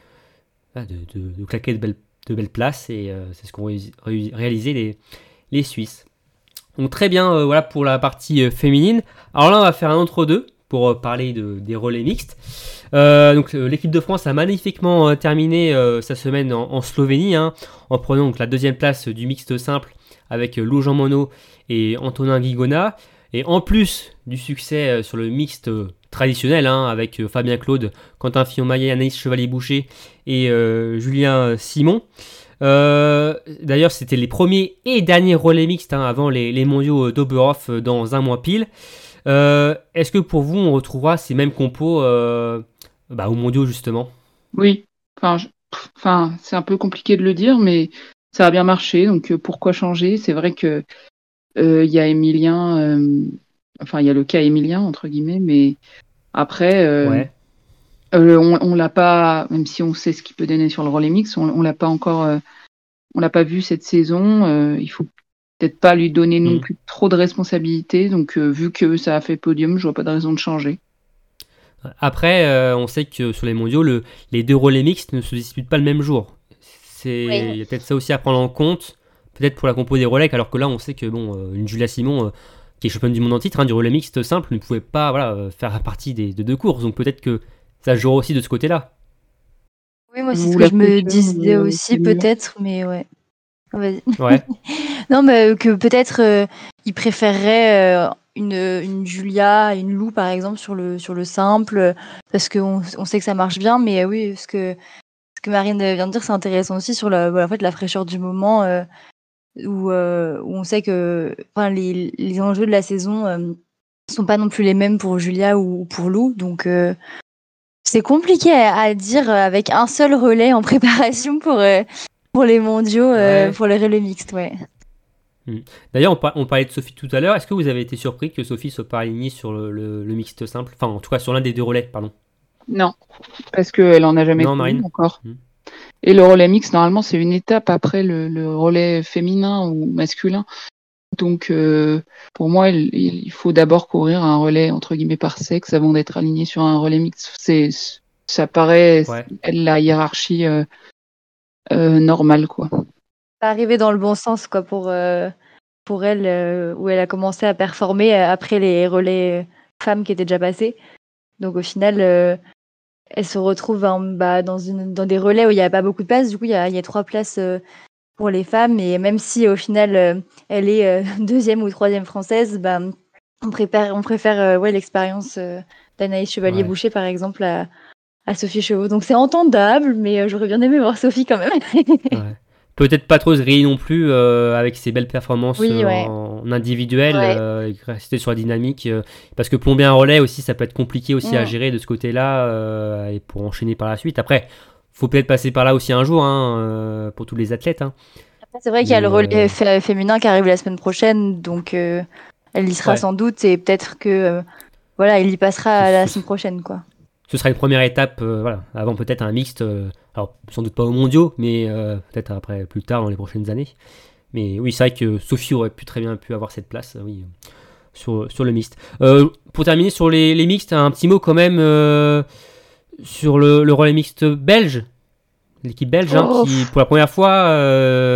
ah, de, claquer de belles, de belles places et c'est ce qu'ont réalisé les, Suisses. Donc très bien, voilà pour la partie féminine. Alors là, on va faire un entre-deux pour parler de, des relais mixtes. Donc l'équipe de France a magnifiquement terminé sa semaine en, Slovénie, hein, en prenant la deuxième place du mixte simple avec euh, Lou Jean Monod et Antonin Guigona. Et en plus du succès euh, sur le mixte euh, traditionnel, hein, avec Fabien Claude, Quentin Fillon-Maillet, Anaïs Chevalier-Boucher et Julien Simon. D'ailleurs, c'était les premiers et derniers relais mixtes hein, avant les, mondiaux d'Oberhof dans un mois pile. Est-ce que pour vous, on retrouvera ces mêmes compos bah, aux mondiaux justement? Oui, c'est un peu compliqué de le dire, mais ça a bien marché, donc euh, pourquoi changer? C'est vrai que euh, il y a Emilien, euh, enfin il y a le cas Emilien entre guillemets, mais après, Ouais. on, on l'a pas, même si on sait ce qu'il peut donner sur le relais mix, on, on l'a pas encore, on l'a pas vu cette saison. il faut peut-être pas lui donner non Mm. plus trop de responsabilités, donc euh, vu que ça a fait podium, je vois pas de raison de changer. Après, euh, on sait que sur les mondiaux, le- les deux relais mixtes ne se disputent pas le même jour. C'est Oui. il y a peut-être ça aussi à prendre en compte, peut-être pour la compo des relais, alors que là, on sait que bon, euh, une Julia Simon, euh, qui est championne du monde en titre hein, du relais mixte simple, ne pouvait pas voilà, euh, faire partie des, de deux courses. Donc peut-être que ça jouera aussi de ce côté-là. Oui, moi, c'est ce que je me disais aussi, peut-être, mais ouais. Ouais. (laughs) Non, mais que peut-être euh, il préférerait euh, une, une Julia, une Lou par exemple sur le sur le simple, parce qu'on on sait que ça marche bien, mais euh, oui, ce que ce que Marine vient de dire, c'est intéressant aussi sur la, en fait, la fraîcheur du moment, euh, où, euh, où on sait que enfin, les, les enjeux de la saison euh, sont pas non plus les mêmes pour Julia ou pour Lou, donc c'est compliqué à, à dire avec un seul relais en (laughs) préparation pour pour les mondiaux, Ouais. pour les relais mixtes, ouais. D'ailleurs, on, par- on parlait de Sophie tout à l'heure. Est-ce que vous avez été surpris que Sophie soit pas alignée sur le, le- le mixte simple? Enfin, en tout cas, sur l'un des deux relais, pardon. Non, parce qu'elle en a jamais Non, connu encore. Hmm. Et le relais mix, normalement, c'est une étape après le, le relais féminin ou masculin. Donc, euh, pour moi, il, il faut d'abord courir un relais entre guillemets par sexe avant d'être aligné sur un relais mix. C'est, ça paraît Ouais. la hiérarchie euh, euh, normale, quoi. pas arrivé dans le bon sens quoi pour euh, pour elle euh, où elle a commencé à performer après les relais femmes qui étaient déjà passés. Donc au final euh, elle se retrouve en- bah, dans une dans des relais où il n'y a pas beaucoup de places. Du coup il y a, il y a trois places euh, pour les femmes et même si au final euh, elle est (laughs) deuxième ou troisième française, bah, on préfère on préfère ouais l'expérience d'Anaïs Chevalier Boucher par exemple à à Sophie Chevaux. Donc c'est entendable, mais j'aurais bien aimé voir Sophie quand même. Ouais. (laughs) Peut-être pas trop se griller non plus euh, avec ses belles performances Oui, euh, ouais. en individuel, Ouais. euh, rester sur la dynamique. euh, parce que plomber un relais aussi, ça peut être compliqué aussi à Mm. gérer de ce côté-là et pour enchaîner par la suite. Après, faut peut-être passer par là aussi un jour hein, pour tous les athlètes. hein. C'est vrai qu'il y a le relais fé- féminin qui arrive la semaine prochaine, donc elle y sera Ouais. sans doute et peut-être que voilà, il y passera la semaine prochaine quoi. Ce sera une première étape, euh, voilà, avant peut-être un mixte. euh, alors sans doute pas aux mondiaux, mais euh, peut-être après plus tard dans les prochaines années. Mais oui, c'est vrai que Sophie aurait pu très bien pu avoir cette place, oui, sur, sur le mixte. Pour terminer sur les, les mixtes, un petit mot quand même sur le, le relais mixte belge. L'équipe belge, hein, Oh. qui pour la première fois,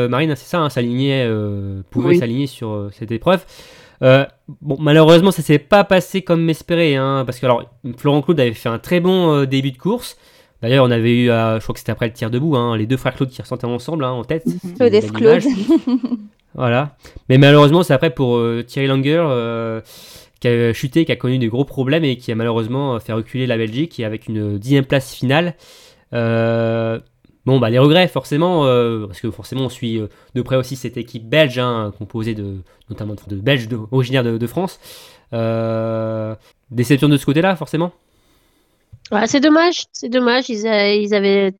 Marine, c'est ça, hein, s'alignait, pouvait Oui. s'aligner sur cette épreuve. Euh, bon, malheureusement, ça s'est pas passé comme espéré, hein, parce que alors, Florent Claude avait fait un très bon euh, début de course. D'ailleurs, on avait eu, euh, je crois que c'était après le tir debout, hein, les deux frères Claude qui ressentaient ensemble hein, en tête. Claude Belle et Claude. Voilà. Mais malheureusement, c'est après pour euh, Thierry Langer euh, qui a chuté, qui a connu des gros problèmes et qui a malheureusement fait reculer la Belgique et avec une dixième place finale. Euh, bon, bah les regrets forcément, euh, parce que forcément on suit euh, de près aussi cette équipe belge, hein, composée de notamment de, Belges originaires de, France. Euh, déception de ce côté-là, forcément? C'est dommage, c'est dommage. Ils, avaient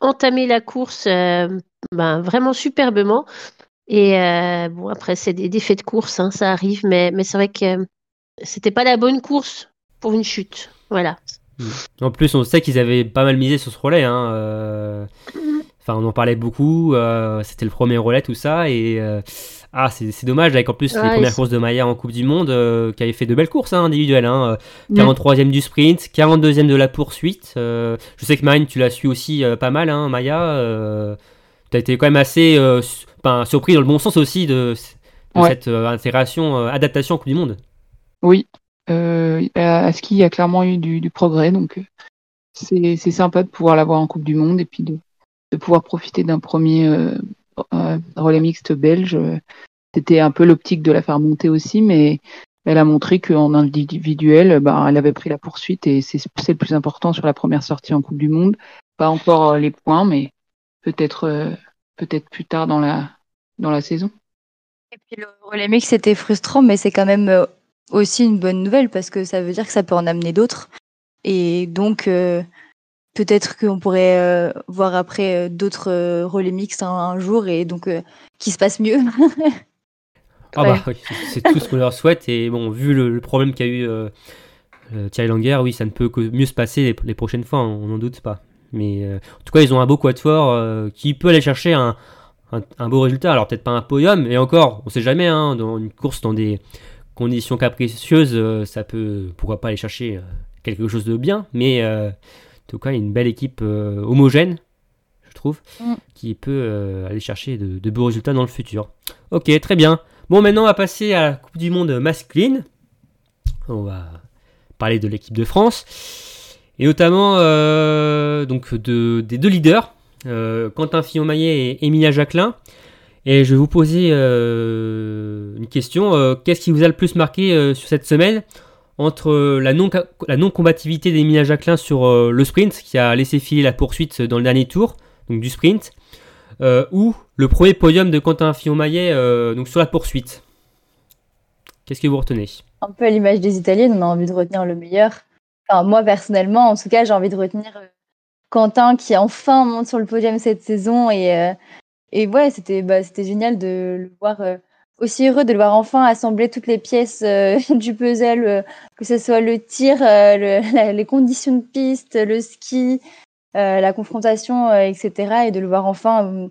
entamé la course ben, vraiment superbement. Et bon, après, c'est des défaites de course, hein, ça arrive, mais, mais c'est vrai que c'était pas la bonne course pour une chute. Voilà. En plus, on sait qu'ils avaient pas mal misé sur ce relais. Hein, euh, Enfin, on en parlait beaucoup. euh, C'était le premier relais, tout ça. Et euh, ah, c'est c'est dommage avec en plus les premières courses de Maya en Coupe du Monde, qui avait fait de belles courses hein, individuelles. Hein, Mm. 43e du sprint, 42e de la poursuite. je sais que Marine, tu l'as su aussi pas mal, hein, Maya. Tu as été quand même assez enfin, surpris dans le bon sens aussi de, de Ouais. cette intégration, adaptation en Coupe du Monde. Oui, à, à ski, il y a clairement eu du, progrès, donc euh, c'est sympa de pouvoir l'avoir en Coupe du Monde et puis de, pouvoir profiter d'un premier euh, euh, relais mixte belge. Euh, C'était un peu l'optique de la faire monter aussi, mais elle a montré qu'en individuel, bah, elle avait pris la poursuite et c'est le plus important sur la première sortie en Coupe du Monde. Pas encore euh, les points, mais peut-être euh, peut-être plus tard dans la dans la saison. Et puis le relais mix c'était frustrant, mais c'est quand même euh, aussi une bonne nouvelle parce que ça veut dire que ça peut en amener d'autres. Et donc euh, peut-être qu'on pourrait euh, voir après euh, d'autres euh, relais mixtes un, un jour et donc euh, qui se passe mieux. (laughs) Ah Ouais. bah oui, c'est tout ce qu'on leur souhaite et bon, vu le, le problème qu'a eu euh, euh, Thierry Langer, oui, ça ne peut que mieux se passer les, les prochaines fois, hein, on n'en doute pas. Mais euh, en tout cas, ils ont un beau quatuor euh, qui peut aller chercher un, un, un beau résultat. Alors peut-être pas un podium, et encore, on sait jamais, hein, dans une course dans des conditions capricieuses, euh, ça peut, pourquoi pas aller chercher euh, quelque chose de bien. Mais euh, en tout cas, une belle équipe homogène, je trouve, Mm. qui peut aller chercher de, de beaux résultats dans le futur. Ok, très bien. Bon, maintenant, on va passer à la Coupe du Monde masculine. On va parler de l'équipe de France. Et notamment euh, donc de, des deux leaders, euh, Quentin Fillon-Maillet et Emilia Jacquelin. Et je vais vous poser euh, une question. Euh, Qu'est-ce qui vous a le plus marqué euh, sur cette semaine entre la non- la non-combativité d'Emilia Jacquelin sur le sprint, qui a laissé filer la poursuite dans le dernier tour, donc du sprint, ou le premier podium de Quentin Fillon-Maillet donc sur la poursuite? Qu'est-ce que vous retenez? Un peu à l'image des Italiennes, on a envie de retenir le meilleur. Enfin, moi, personnellement, en tout cas, j'ai envie de retenir Quentin qui enfin monte sur le podium cette saison. Et, et ouais, c'était bah, génial de le voir euh, aussi heureux de le voir enfin assembler toutes les pièces euh, (laughs) du puzzle, euh, que ce soit le tir, (laughs) les conditions de piste, le ski, la confrontation, etc. Et de le voir enfin euh,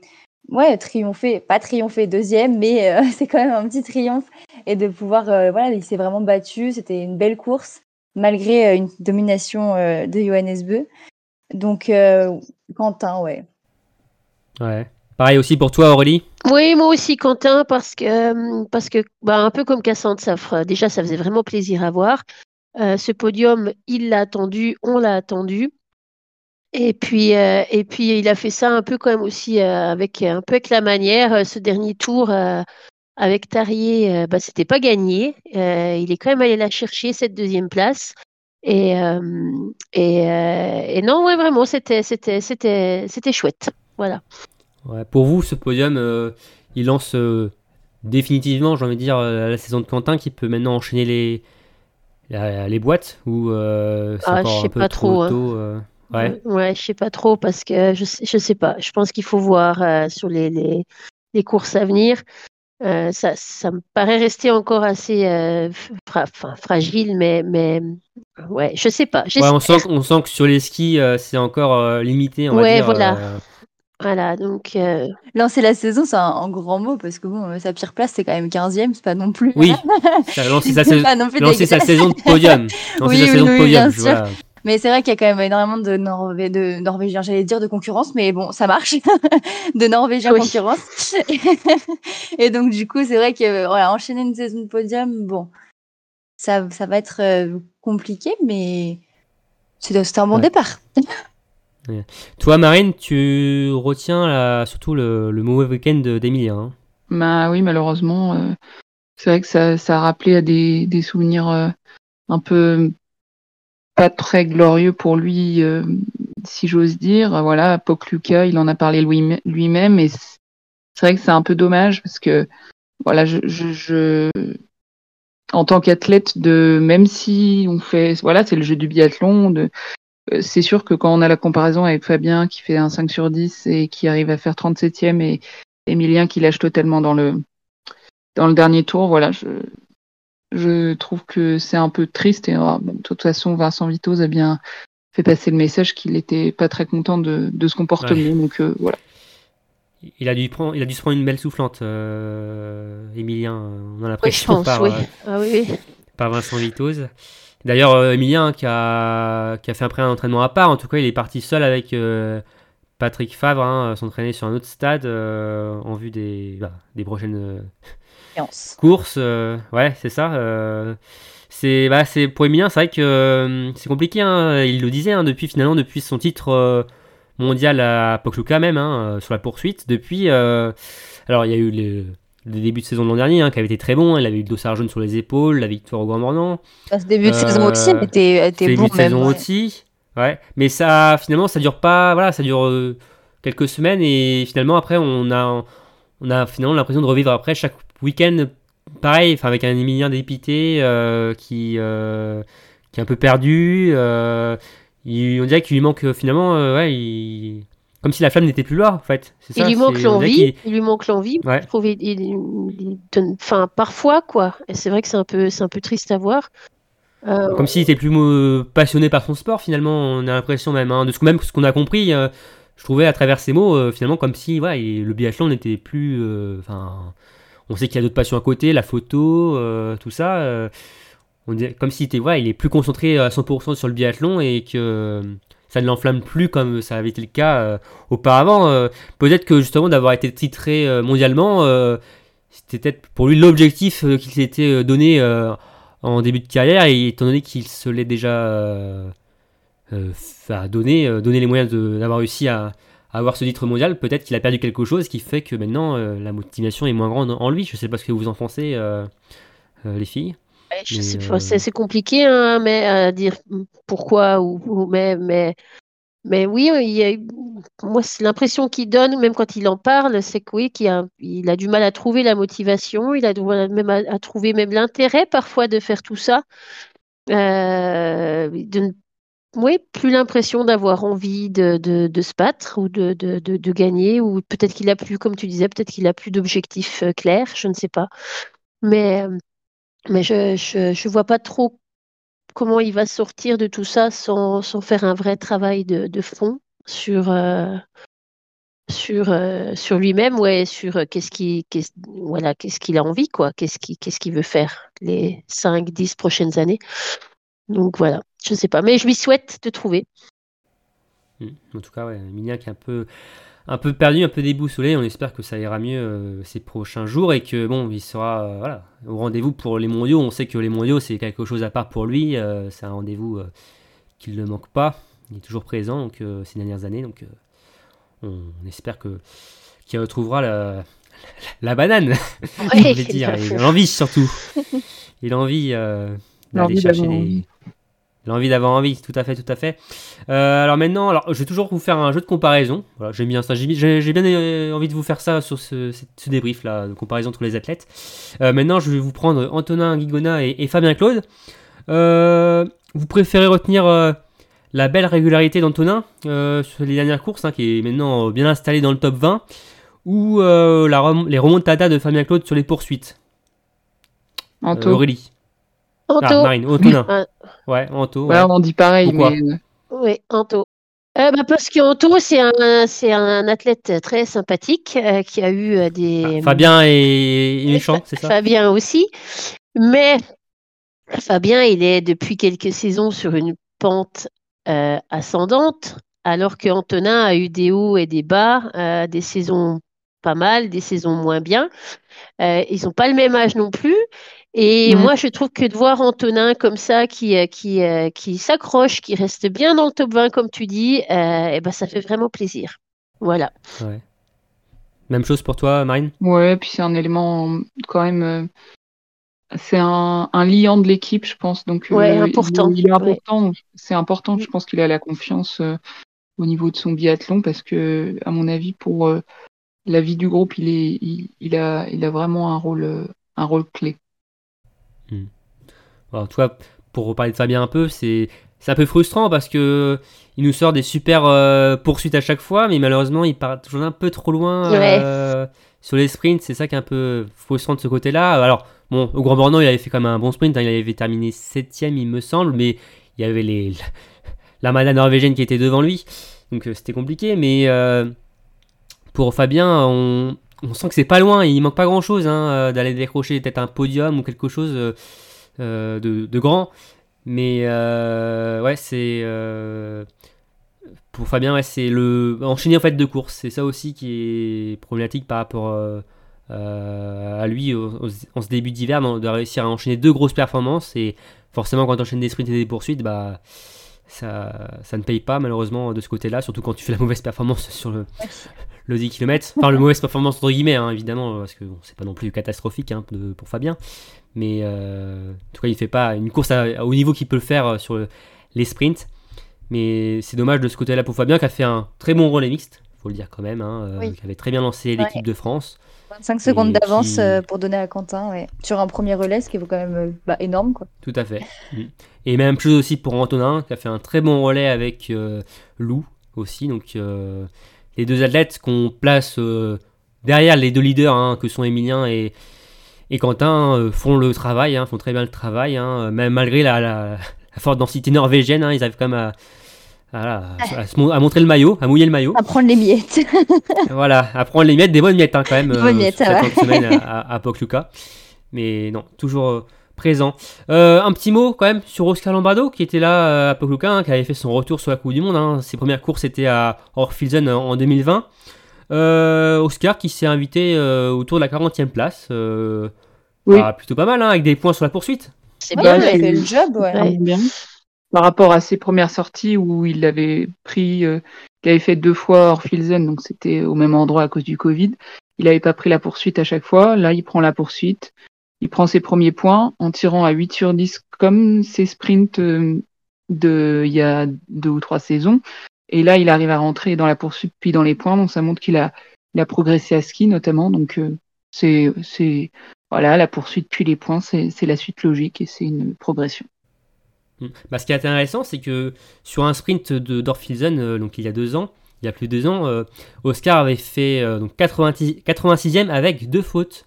ouais, triompher, pas triompher deuxième, mais (laughs) c'est quand même un petit triomphe et de pouvoir, voilà, il s'est vraiment battu. C'était une belle course, malgré une domination de Johannes Beu. Donc, Quentin, ouais. Ouais. Pareil aussi pour toi, Aurélie? Oui, moi aussi, Quentin, parce que, euh, bah, un peu comme Cassandre, ça déjà, ça faisait vraiment plaisir à voir. Euh, ce podium, il l'a attendu, on l'a attendu. Et puis, euh, il a fait ça un peu quand même aussi avec un peu avec la manière. Ce dernier tour avec Tarier, bah, c'était pas gagné. Il est quand même allé la chercher cette deuxième place. Et, non, vraiment, c'était, c'était chouette. Voilà. Ouais, Pour vous, ce podium, euh, il lance euh, définitivement, j'ai envie de dire, euh, la saison de Quentin qui peut maintenant enchaîner les, la- les boîtes ou euh, c'est Ah, encore je sais pas trop hein. tôt Ouais. Ouais, je sais pas trop parce que je sais, je sais pas. Je pense qu'il faut voir sur les, les, les courses à venir. Ça, ça me paraît rester encore assez fra- fragile, mais, mais ouais, je sais pas. Ouais, on sent, on sent que sur les skis, c'est encore limité, on va Ouais, dire. voilà. Voilà, donc euh, Lancer la saison, c'est un, un grand mot parce que bon, euh, sa pire place, c'est quand même 15e, c'est pas non plus. Oui, (laughs) sa, saison, lancer sa saison de podium. (laughs) Lancer Oui, sa oui, saison de oui, podium, bien je sûr. vois. Mais c'est vrai qu'il y a quand même énormément de, Norvé de Norvégiens, j'allais dire de concurrence, mais bon, ça marche, (laughs) de Norvégiens Oui. concurrence. et donc, du coup, c'est vrai que voilà, enchaîner une saison de podium, bon, ça, ça va être euh, compliqué, mais c'est c'est un bon Ouais. départ. Toi, Marine, tu retiens là, surtout le, le mauvais week-end de- d'Emilien. hein. Bah oui, malheureusement, euh, c'est vrai que ça, ça a rappelé à des, des souvenirs euh, un peu pas très glorieux pour lui, euh, si j'ose dire. Voilà, Pokluka, il en a parlé lui- lui-même, et c'est vrai que c'est un peu dommage parce que voilà, je, je, je en tant qu'athlète, de même si on fait, voilà, c'est le jeu du biathlon, de c'est sûr que quand on a la comparaison avec Fabien qui fait un 5 sur 10 et qui arrive à faire 37e et Emilien qui lâche totalement dans le dans le dernier tour, voilà, je je trouve que c'est un peu triste et euh, bon, de toute façon Vincent Vitoz a bien fait passer le message qu'il était pas très content de, de ce comportement Ouais. donc euh, voilà. Il a dû prendre, il a dû se prendre une belle soufflante, euh, Emilien. On a Oui, je l'impression pense, par, oui. euh, Ah oui, oui. par Vincent Vitoz. D'ailleurs, euh, Emilien qui a, qui a fait un entraînement à part, en tout cas, il est parti seul avec euh, Patrick Favre, hein, s'entraîner sur un autre stade euh, en vue des, bah, des prochaines euh, courses. euh, ouais, c'est ça. euh, c'est, bah, c'est pour Emilien, c'est vrai que euh, c'est compliqué. hein, il le disait hein, depuis finalement depuis son titre euh, mondial à Pokluka même hein, euh, sur la poursuite. Depuis, euh, alors il y a eu le, le début de saison de l'an dernier hein, qui avait été très bon. Il avait eu le dossard jaune sur les épaules, la victoire au Grand Mornan. À ce début de saison Euh, aussi, elle était, était bon début de même. saison ouais. aussi. Ouais. Mais ça, finalement, ça dure pas. Voilà, ça dure euh, quelques semaines et finalement après, on a, on a finalement l'impression de revivre après chaque week-end. Pareil, enfin avec un Emilien dépité euh, qui, euh, qui est un peu perdu. euh, il- on dirait qu'il lui manque finalement, ouais, il- comme si la flamme n'était plus là en fait. Il lui manque l'envie, il lui manque l'envie. Ouais. Je trouve il, il- il donne, enfin parfois quoi. C'est vrai que c'est un peu, c'est un peu triste à voir. Euh, Comme s'il était plus euh, passionné par son sport, finalement, on a l'impression même, hein, de ce, même ce qu'on a compris, euh, je trouvais à travers ces mots, euh, finalement, comme si il- le biathlon n'était plus. euh, Enfin, on sait qu'il y a d'autres passions à côté, la photo, tout ça. on dirait, comme s'il était, voilà, il est plus concentré à 100% sur le biathlon et que ça ne l'enflamme plus comme ça avait été le cas euh, auparavant. euh. Peut-être que justement d'avoir été titré euh, mondialement, c'était peut-être pour lui l'objectif qu'il s'était donné. en début de carrière et étant donné qu'il se l'est déjà donné, donné les moyens d'avoir réussi à, à avoir ce titre mondial, peut-être qu'il a perdu quelque chose qui fait que maintenant la motivation est moins grande en lui. Je sais pas ce que vous en pensez, les filles. Euh, c'est compliqué hein, mais à dire pourquoi ou, ou- mais mais mais oui, il y a, eu- moi c'est l'impression qu'il donne même quand il en parle, c'est que oui, qu'il a, il a du mal à trouver la motivation, il a du mal même à, à trouver même l'intérêt parfois de faire tout ça. Euh, de oui, plus l'impression d'avoir envie de, de, de se battre ou de, de, gagner, ou peut-être qu'il a plus, comme tu disais, peut-être qu'il a plus d'objectifs euh, clairs, je ne sais pas. Mais, euh, mais je, je, vois pas trop comment il va sortir de tout ça sans, sans faire un vrai travail de, de fond sur, euh, sur, euh, sur lui-même, ouais, sur euh, qu'est-ce qu'il qu'est-ce, voilà, qu'est-ce a envie, quoi, qu'est-ce qu'il qu'est-ce qu'il veut faire les 5, 10 prochaines années. Donc voilà, je sais pas, mais je lui souhaite de trouver. Mm. En tout cas, ouais, Emilien qui est un peu, un peu perdu, un peu déboussolé. On espère que ça ira mieux euh, ces prochains jours et que bon, il sera euh, voilà, au rendez-vous pour les mondiaux. On sait que les mondiaux, c'est quelque chose à part pour lui. euh, c'est un rendez-vous euh, qu'il ne manque pas. Il est toujours présent donc, euh, ces dernières années. Donc, euh, on, on espère que qu'il retrouvera la, (laughs) la banane, Ouais, (laughs) je vais dire, et l'envie surtout. (laughs) Et l'envie euh, d'aller chercher des, envie. L'envie d'avoir envie, tout à fait, tout à fait. Euh, alors maintenant, alors, je vais toujours vous faire un jeu de comparaison. Voilà, j'aime bien ça. J'ai bien euh, envie de vous faire ça sur ce, débrief là, de comparaison entre les athlètes. Euh, maintenant, je vais vous prendre Antonin Guigona et, et Fabien Claude. Euh, vous préférez retenir la belle régularité d'Antonin sur les dernières courses, hein, qui est maintenant bien installé dans le top 20, ou la les remontadas de Fabien Claude sur les poursuites? Euh, Anto. Ah, Anto, Marine, Antonin. Ah. Ouais, Anto. Ouais, ouais. on dit pareil, Pourquoi mais euh, oui, Anto. Euh, bah, parce qu'Anto, c'est un, c'est un athlète très sympathique euh, qui a eu des. Ah, Fabien est est méchant, c'est ça Fabien aussi. Mais Fabien, il est depuis quelques saisons sur une pente euh, ascendante, alors que Antonin a eu des hauts et des bas, euh, des saisons pas mal, des saisons moins bien. Euh, ils n'ont pas le même âge non plus. Et Mm. moi, je trouve que de voir Antonin comme ça, qui, euh, qui, euh, qui s'accroche, qui reste bien dans le top 20, comme tu dis, euh, eh ben, ça fait vraiment plaisir. Voilà. Ouais. Même chose pour toi, Marine? Ouais, puis c'est un élément quand même. euh, c'est un, un liant de l'équipe, je pense. Donc, euh, Ouais, important. Il, il est important. C'est important. Je pense qu'il a la confiance euh, au niveau de son biathlon parce que, à mon avis, pour euh, la vie du groupe, il est, il, il a, il a vraiment un rôle, un rôle clé. Tu vois, pour reparler de Fabien un peu, c'est c'est un peu frustrant parce que il nous sort des super euh, poursuites à chaque fois, mais malheureusement, il part toujours un peu trop loin Ouais. euh, sur les sprints. C'est ça qui est un peu frustrant de ce côté-là. Alors, bon, au Grand Bornand, il avait fait quand même un bon sprint. hein, il avait terminé septième, il me semble, mais il y avait les (laughs) l'armada norvégienne qui était devant lui, donc euh, c'était compliqué. Mais pour Fabien, on, on sent que c'est pas loin. Il manque pas grand-chose hein, d'aller décrocher peut-être un podium ou quelque chose. Euh, de, de grand. Mais euh, ouais, c'est. euh, pour Fabien, ouais, c'est le. Enchaîner en fait de courses. C'est ça aussi qui est problématique par rapport euh, euh, à lui en ce début d'hiver, de réussir à enchaîner deux grosses performances. Et forcément, quand tu enchaînes des sprints et des poursuites, bah. Ça, ça ne paye pas malheureusement de ce côté-là, surtout quand tu fais la mauvaise performance sur le, le 10 km. Enfin, le mauvaise performance entre guillemets, hein, évidemment, parce que bon, c'est pas non plus catastrophique hein, de- pour Fabien. Mais euh, en tout cas, il fait pas une course à, à haut niveau qu'il peut le faire euh, sur le- les sprints. Mais c'est dommage de ce côté-là pour Fabien qui a fait un très bon relais mixte, faut le dire quand même, hein, euh, Oui. qui avait très bien lancé l'équipe de France. 25 secondes d'avance qui- euh, pour donner à Quentin ouais. sur un premier relais, ce qui est quand même bah, énorme. Quoi. Tout à fait. Mm. Et même chose aussi pour Antonin, qui a fait un très bon relais avec euh, Lou aussi. Donc euh, les deux athlètes qu'on place euh, derrière les deux leaders, hein, que sont Emilien et, et Quentin, euh, font le travail, hein, font très bien le travail. hein, même malgré la, la- la forte densité norvégienne, hein, ils arrivent quand même à, à- à se mon- à montrer le maillot, à mouiller le maillot. À prendre les miettes. (laughs) (laughs) Voilà, à prendre les miettes, des bonnes miettes quand même. Des bonnes miettes, sur ça va. cette semaine à, Pokluka. Mais non, toujours euh, présent. Euh, un petit mot quand même sur Oscar Lombardo qui était là euh, à Pokluka, qui avait fait son retour sur la Coupe du Monde. Ses premières courses étaient à Orfilsen en en 2020. Euh, Oscar qui s'est invité euh, autour de la 40e place. euh, Oui. bah, plutôt pas mal, hein, avec des points sur la poursuite. C'est Ouais, bien. il a ouais. fait le job, ouais. Ouais. bien. Par rapport à ses premières sorties où il avait pris, euh, il avait fait deux fois Orfilsen, donc c'était au même endroit à cause du Covid. Il n'avait pas pris la poursuite à chaque fois. Là, il prend la poursuite. Il prend ses premiers points en tirant à 8 sur 10 comme ses sprints euh, de il y a deux ou trois saisons. Et là, il arrive à rentrer dans la poursuite puis dans les points. Donc ça montre qu'il a, progressé à ski notamment. Donc euh, c'est, voilà, la poursuite puis les points, c'est, la suite logique et c'est une progression. Mm. Bah, ce qui est intéressant, c'est que sur un sprint de Dorfilsen, euh, donc il y a deux ans, il y a plus de deux ans, euh, Oscar avait fait euh, donc 90 86e avec deux fautes.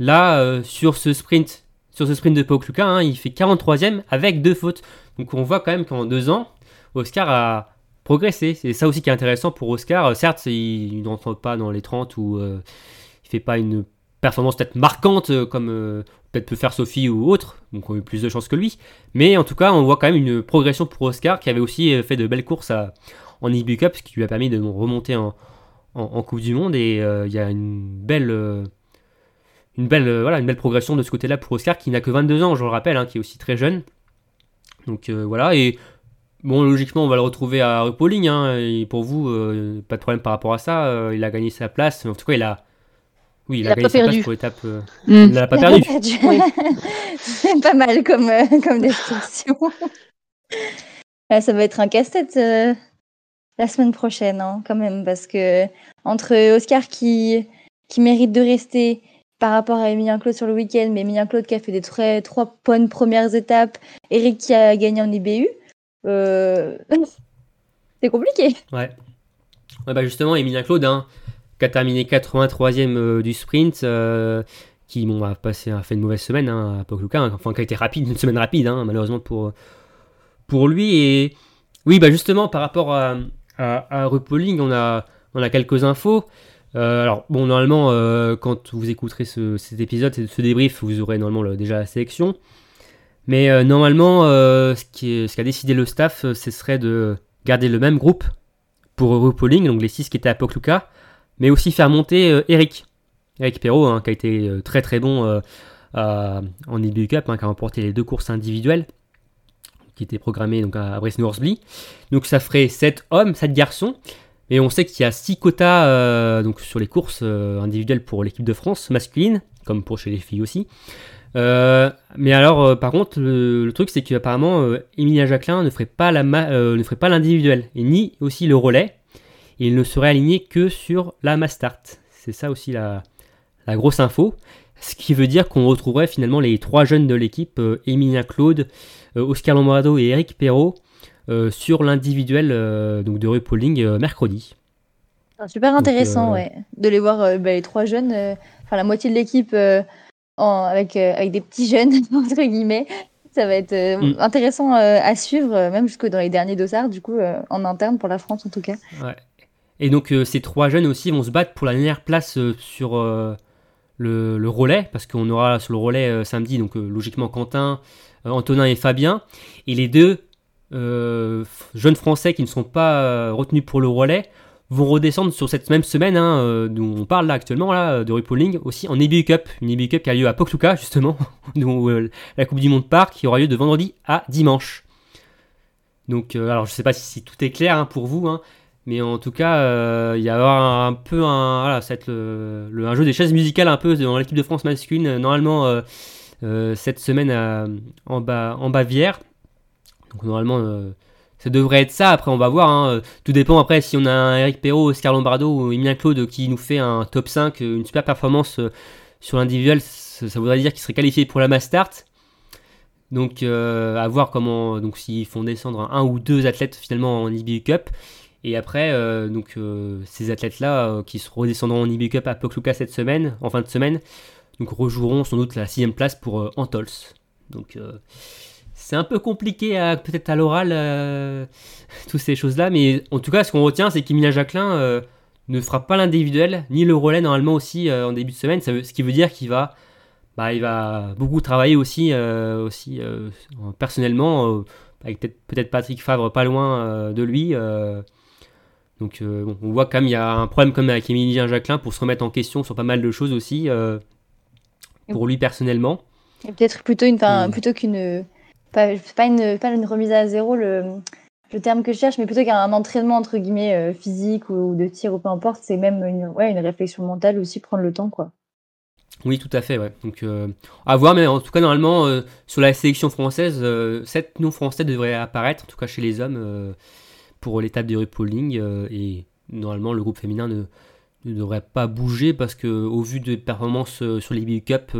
Là, sur ce sprint, sur ce sprint de Pokluka, hein, il fait 43e avec deux fautes. Donc on voit quand même qu'en deux ans, Oscar a progressé. C'est ça aussi qui est intéressant pour Oscar. Euh, Certes, il, n'entre pas dans les 30 ou euh, il fait pas une performance peut-être marquante euh, comme euh, peut-être peut faire Sophie ou autre, donc on a eu plus de chance que lui. Mais en tout cas, on voit quand même une progression pour Oscar qui avait aussi fait de belles courses en IBU Cup, ce qui lui a permis de remonter en, Coupe du Monde. Et il y a une belle, une, belle, progression de ce côté-là pour Oscar qui n'a que 22 ans, je le rappelle, hein, qui est aussi très jeune. Donc voilà, bon, logiquement, on va le retrouver à Rupoling. Hein, et pour vous, euh, pas de problème par rapport à ça. euh, il a gagné sa place. En tout cas, il a. Oui, il, Il a a gagné pas sa place perdu. pour l'étape. euh, Mm. il l'a pas Il perdu. perdu. Oui. (laughs) C'est pas mal comme, euh, comme description. Ouais, (laughs) ça va être un casse-tête euh, la semaine prochaine, hein, quand même, parce que entre Oscar qui, qui mérite de rester par rapport à Emilien Claude sur le week-end, mais Emilien Claude qui a fait des très, trois bonnes premières étapes, Eric qui a gagné en IBU, (laughs) c'est compliqué. Ouais. Ouais, bah justement, Emilien Claude, hein, qui a terminé 83e euh, du sprint, euh, qui bon, a, passé, a fait une mauvaise semaine hein, à Pokluka, hein, enfin qui a été rapide, une semaine rapide, hein, malheureusement pour, pour lui. Et oui, bah justement, par rapport à, à, à on a, on a quelques infos. Euh, alors, bon, normalement, euh, quand vous écouterez ce, cet épisode, ce débrief, vous aurez normalement le- déjà la sélection. Mais euh, normalement, euh, ce qu'a décidé le staff, euh, ce serait de garder le même groupe pour RuPauling, donc les 6 qui étaient à Pokluka, mais aussi faire monter Eric. Eric Perrault, hein, qui a été très très bon en IBU Cup, hein, qui a remporté les deux courses individuelles, qui étaient programmées donc, à Brice Norsby. Donc ça ferait 7 hommes, 7 garçons. Et on sait qu'il y a 6 quotas donc, sur les courses individuelles pour l'équipe de France masculine, comme pour chez les filles aussi. Euh, mais alors, euh, par contre, le, le truc, c'est qu'apparemment, euh, Emilia Jacquelin ne ferait pas la ne ferait pas l'individuel, et ni aussi le relais. Il ne serait aligné que sur la Mastart. C'est ça aussi la, la grosse info. Ce qui veut dire qu'on retrouverait finalement les trois jeunes de l'équipe, Emilia Claude, Oscar Lombardo et Eric Perrault, sur l'individuel donc de RuPauling mercredi. Ah, Super intéressant, ouais, de les voir, bah, les trois jeunes, enfin la moitié de l'équipe en- avec, euh, avec des petits jeunes, (laughs) entre guillemets. Ça va être euh, Mm. intéressant euh, à suivre, même jusque dans les derniers dossards, du coup, en interne pour la France en tout cas. Ouais. Et donc ces trois jeunes aussi vont se battre pour la dernière place sur le, le relais, parce qu'on aura sur le relais euh, samedi, donc euh, logiquement Quentin, euh, Antonin et Fabien. Et les deux jeunes Français qui ne sont pas retenus pour le relais vont redescendre sur cette même semaine hein, euh, dont on parle actuellement là, de RuPauling aussi en EBU Cup, une EBU Cup qui a lieu à Pokluka justement, (laughs) où euh, la Coupe du Monde part, qui aura lieu de vendredi à dimanche. Donc euh, alors je sais pas si, tout est clair hein, pour vous, hein, mais en tout cas, il y a un, peu un, jeu des chaises musicales un peu dans l'équipe de France masculine. Normalement, cette semaine en, Ba- en Bavière. Donc normalement, ça devrait être ça. Après, on va voir. hein. Tout dépend après si on a un Eric Perrault, Oscar Lombardo ou Emilien Claude qui nous fait un top 5, euh, une super performance euh, sur l'individuel. Ça, voudrait dire qu'il serait qualifié pour la Mastart. Donc euh, à voir comment donc s'ils font descendre un, ou deux athlètes finalement en IBU Cup. Et après, donc, ces athlètes-là qui se redescendront en IBU Cup à Pokluka cette semaine, en fin de semaine, donc rejoueront sans doute la sixième place pour Antols. Donc c'est un peu compliqué à- peut-être à l'oral, euh, (laughs) toutes ces choses-là, mais en tout cas, ce qu'on retient, c'est qu'Emilia Jacquelin euh, ne fera pas l'individuel, ni le relais normalement aussi euh, en début de semaine, ça veut- ce qui veut dire qu'il va, bah, il va beaucoup travailler aussi, aussi personnellement, avec peut-être Patrick Favre pas loin de lui. donc bon, on voit quand même il y a un problème comme avec Émilien Jacquelin pour se remettre en question sur pas mal de choses aussi pour lui personnellement. Et peut-être plutôt une, enfin, Mm. plutôt qu'une, pas, pas une, pas une remise à zéro, le, le terme que je cherche, mais plutôt qu'un entraînement entre guillemets euh, physique ou, de tir ou peu importe, c'est même une, ouais, une réflexion mentale aussi, prendre le temps, quoi. Oui, tout à fait, ouais. Donc euh, à voir, mais en tout cas normalement euh, sur la sélection française, sept noms français devraient apparaître, en tout cas chez les hommes, pour l'étape de RuPauling euh, et normalement le groupe féminin ne, devrait pas bouger parce que au vu des performances sur les BU Cup,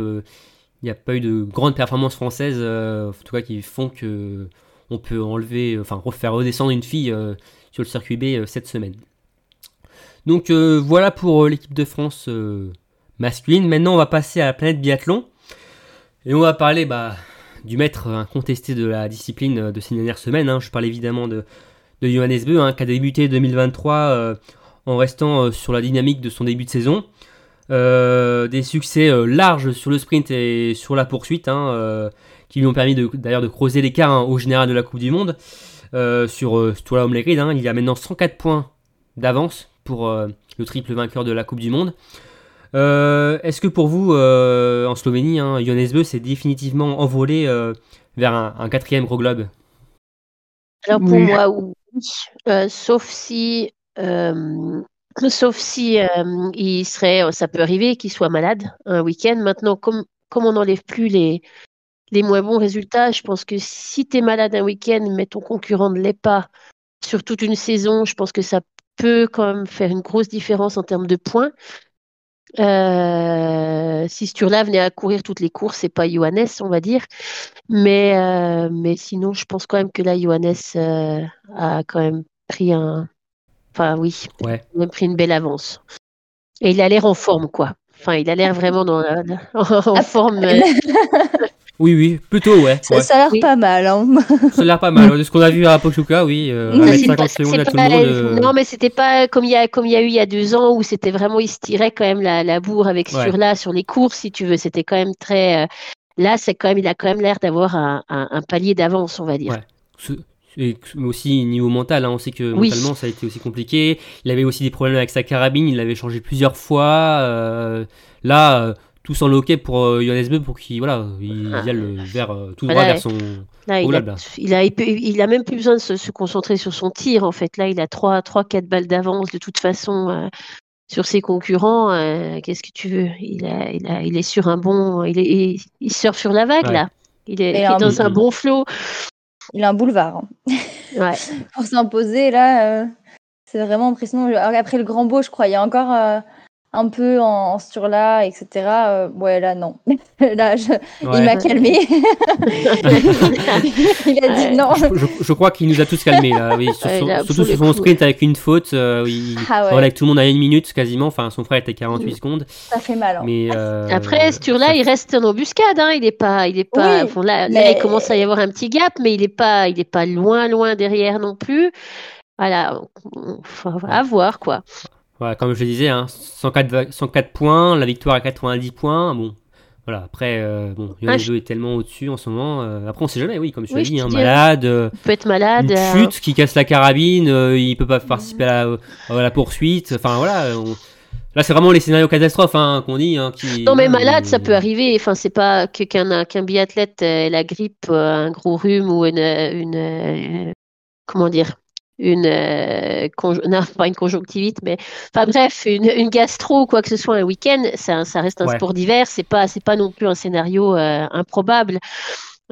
il n'y a pas eu de grandes performances françaises, euh, en tout cas qui font que on peut enlever, enfin refaire redescendre une fille euh, sur le circuit B euh, cette semaine. Donc euh, voilà pour euh, l'équipe de France euh, masculine. Maintenant, on va passer à la planète biathlon. Et on va parler bah, du maître incontesté de la discipline euh, de ces dernières semaines. hein. Je parle évidemment de, Johannes Beu, hein, qui a débuté 2023 euh, en restant euh, sur la dynamique de son début de saison. Euh, des succès euh, larges sur le sprint et sur la poursuite, hein, euh, qui lui ont permis d'ailleurs de, creuser l'écart hein, au général de la Coupe du Monde. Euh, sur euh, Sturla Homlegrid, hein, il y a maintenant 104 points d'avance pour euh, le triple vainqueur de la Coupe du Monde. Euh, Est-ce que pour vous, euh, en Slovénie, hein, Johannes Beu s'est définitivement envolé euh, vers un, un quatrième gros globe Alors pour Oui. moi, oui. Euh, sauf si, euh, sauf si euh, il serait, ça peut arriver qu'il soit malade un week-end. Maintenant, comme, comme on n'enlève plus les, les moins bons résultats, je pense que si tu es malade un week-end, mais ton concurrent ne l'est pas sur toute une saison, je pense que ça peut quand même faire une grosse différence en termes de points. Euh, si Sturla venait à courir toutes les courses, c'est pas Johannes, on va dire. Mais, euh, mais sinon, je pense quand même que là, Johannes euh, a quand même pris un. Enfin, oui, Ouais. il a pris une belle avance. Et il a l'air en forme, quoi. Enfin, il a l'air vraiment dans la- (laughs) en Ah, forme. euh, (laughs) Oui, oui, plutôt, ouais. Ça, ouais. ça a l'air Oui. pas mal, hein. (laughs) Ça a l'air pas mal. De ce qu'on a vu à Pochuka, oui, euh, Mais avec c'est 50 pas- secondes c'est à tout pas- le monde. euh, Non, mais c'était pas comme il y a comme il y a eu il y a deux ans où c'était vraiment il se tirait quand même la, la bourre avec Ouais. Sturla sur les courses, si tu veux. C'était quand même très. là, c'est quand même, il a quand même l'air d'avoir un, un- un palier d'avance, on va dire. Ouais. Et aussi niveau mental, hein, on sait que Oui. mentalement ça a été aussi compliqué. Il avait aussi des problèmes avec sa carabine, il l'avait changé plusieurs fois. euh, là, euh, tout semble ok pour euh, Johannes Beu pour qu'il voilà, il Ah. le vers euh, tout droit vers son. Là, il, a, il, a, il, a même plus besoin de se, se concentrer sur son tir, en fait. Là, il a 3, 3 4 balles d'avance de toute façon euh, sur ses concurrents. euh, Qu'est-ce que tu veux? Il, a, il, a, il est sur un bon. Il, est, il, il surfe sur la vague, Ouais. là. Il est, est dans un bon flot. Il a un boulevard. hein. Ouais. (laughs) Pour s'imposer, là, euh, c'est vraiment impressionnant. Alors, Après le grand beau, je crois, il y a encore euh, un peu en, en sur là, etc. Euh, ouais, là, non. (laughs) là, je- il m'a calmé. (laughs) il a dit non. Je, je- je crois qu'il nous a tous calmés là, oui, sur Ouais, son- là, surtout sur son coup, sprint avec une faute. euh, il Ah ouais. voilà, avec tout le monde à une minute quasiment. Enfin, son frère était 48 secondes. Ça fait mal. hein. Mais euh, Après, ce tour-là, ça- il reste en embuscade. Hein. Il est pas, il est pas. Oui, bon, là, il commence à y avoir un petit gap, mais il est pas, il est pas loin, loin derrière non plus. Voilà, à voir quoi. Voilà, comme je le disais, hein, 104, va- 104 points, la victoire à 90 points. Bon, voilà, après, euh, bon, Ah, je- est tellement au-dessus en ce moment. euh, après, on sait jamais, oui, comme tu Oui, l'as dit, hein, dis, malade, euh, Il peut être malade. une euh, chute qui casse la carabine, il peut pas participer à la, à la poursuite. Enfin, voilà. on- Là, c'est vraiment les scénarios catastrophes hein, qu'on dit. hein, qui, Non, mais malade, ça peut arriver. Enfin, c'est pas que qu'un biathlète ait la grippe, un gros rhume ou une, une comment dire, une euh, non, pas une conjonctivite, mais enfin bref, une, une gastro ou quoi que ce soit un week-end, ça, ça reste un Ouais. sport d'hiver. C'est pas c'est pas non plus un scénario euh, improbable.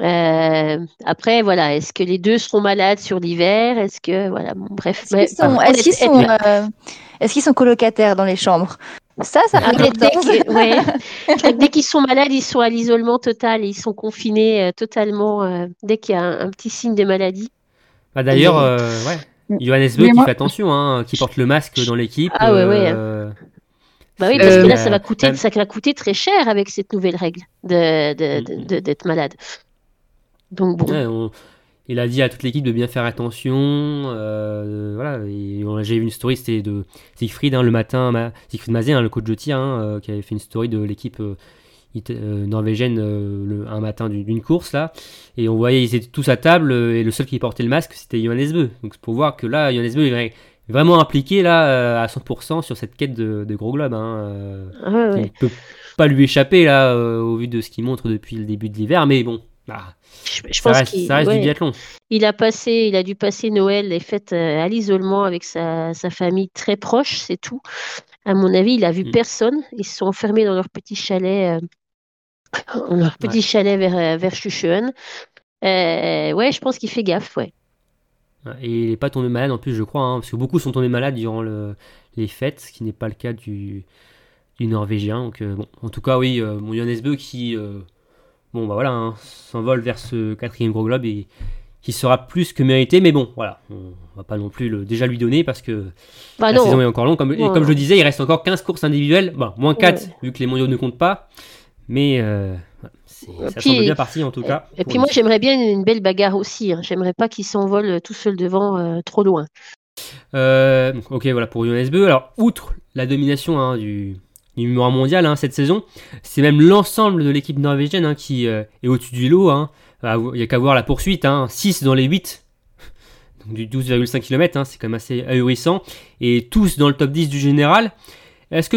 Euh, après, voilà, est-ce que les deux seront malades sur l'hiver? Est-ce que voilà, bon, bref. Est-ce qu'ils sont, contre, est-ce qu'ils être- sont, euh, est-ce qu'ils sont colocataires dans les chambres? Ça, ça Ah, peut dès, être dès intense. que- ouais. (laughs) Dès- dès qu'ils sont malades, ils sont à l'isolement total, ils sont confinés euh, totalement euh, dès qu'il y a un, un petit signe de maladie. Bah, D'ailleurs, euh, ouais. Johannes Beu qui moi- fait attention, hein, qui porte le masque dans l'équipe. Ah ouais, ouais. euh, Bah oui, parce que là, ça va coûter, ça va coûter très cher avec cette nouvelle règle de, de- de- Mhm. de- d'être malade. Donc bon, Ouais, on- il a dit à toute l'équipe de bien faire attention. euh, voilà, j'ai vu une story, c'était de Siegfried hein, le matin, ma, Siegfried Mazé, hein, le coach de tir, hein, euh, qui avait fait une story de l'équipe euh, norvégienne euh, le, un matin d'une course là. Et on voyait, ils étaient tous à table euh, et le seul qui portait le masque, c'était Johannes Beu. Donc c'est pour voir que là, Johannes Beu est vraiment impliqué là euh, à 100% sur cette quête de, de gros globe. Hein, euh, Ah ouais. Il peut pas lui échapper là euh, au vu de ce qu'il montre depuis le début de l'hiver, mais bon. bah, je, je ça pense reste, qu'il ça reste ouais. du biathlon. il a passé, il a dû passer Noël les fêtes euh, à l'isolement avec sa, sa famille très proche, c'est tout. À mon avis, il a vu Mm. personne. Ils se sont enfermés dans leur petit chalet, euh, leur petit chalet vers, euh, vers Schuschön. Euh, ouais, je pense qu'il fait gaffe, ouais. Et il n'est pas tombé malade en plus, je crois, hein, parce que beaucoup sont tombés malades durant le- les fêtes, ce qui n'est pas le cas du, du Norvégien. Donc, euh, bon, en tout cas, oui, euh, mon Johannes Beu qui, bon, bah voilà, hein, s'envole vers ce quatrième gros globe et qui sera plus que mérité. Mais bon, voilà, on va pas non plus le, déjà lui donner parce que Bah la non, saison est encore longue. Comme, et comme je le disais, il reste encore 15 courses individuelles, moins 4 Ouais. vu que les mondiaux ne comptent pas. Mais euh, ça puis- semble bien parti en tout cas. Et puis moi, j'aimerais bien une belle bagarre aussi. hein. J'aimerais pas qu'il s'envole tout seul devant euh, trop loin. Euh, ok, voilà pour Johannes Beu. Alors, outre la domination hein, du, du numéro mondial hein, cette saison, c'est même l'ensemble de l'équipe norvégienne qui euh, est au-dessus du lot. Il n'y a qu'à voir la poursuite, 6 dans les 8, (laughs) donc du 12,5 km, c'est quand même assez ahurissant. Et tous dans le top 10 du général. Est-ce que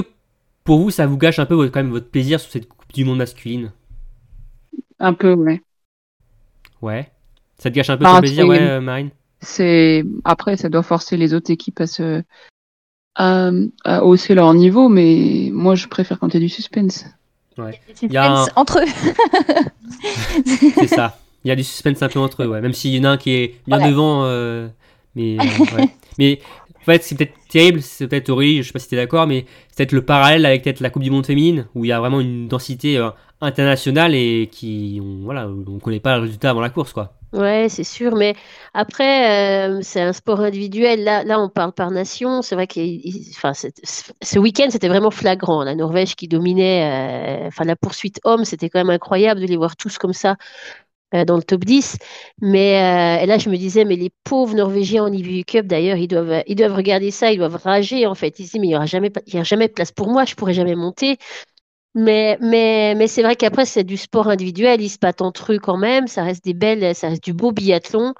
pour vous, ça vous gâche un peu votre, quand même votre plaisir sur cette Du Monde masculine Un peu, ouais. Ouais. Ça te gâche un peu ton plaisir, ouais, euh, Marine? C'est après, ça doit forcer les autres équipes à se à, à hausser leur niveau, mais moi, je préfère quand il y a du suspense. Il y a un- Suspense Entre eux. (laughs) C'est ça. Il y a du suspense un peu entre eux, ouais. Même s'il y en a un qui est bien Ouais. devant. euh, mais, euh, ouais. (laughs) mais en fait, c'est peut-être terrible, c'est peut-être horrible, je sais pas si t'es d'accord, mais c'est peut-être le parallèle avec peut-être la Coupe du Monde féminine, où il y a vraiment une densité euh, internationale et qui, on, voilà, on connaît pas le résultat avant la course, quoi. Ouais, c'est sûr, mais après, euh, c'est un sport individuel. Là, là, on parle par nation. C'est vrai que, ce week-end, c'était vraiment flagrant. La Norvège qui dominait, euh, enfin, la poursuite homme, c'était quand même incroyable de les voir tous comme ça dans le top 10. Mais euh, et là, je me disais, mais les pauvres Norvégiens en IBU Cup, d'ailleurs, ils doivent, ils doivent regarder ça, ils doivent rager, en fait. Ils se disent, mais il n'y aura jamais, il y aura jamais de place pour moi, je pourrai jamais monter. Mais, mais, mais c'est vrai qu'après, c'est du sport individuel. Ils se battent entre eux quand même. Ça reste des belles, ça reste du beau biathlon.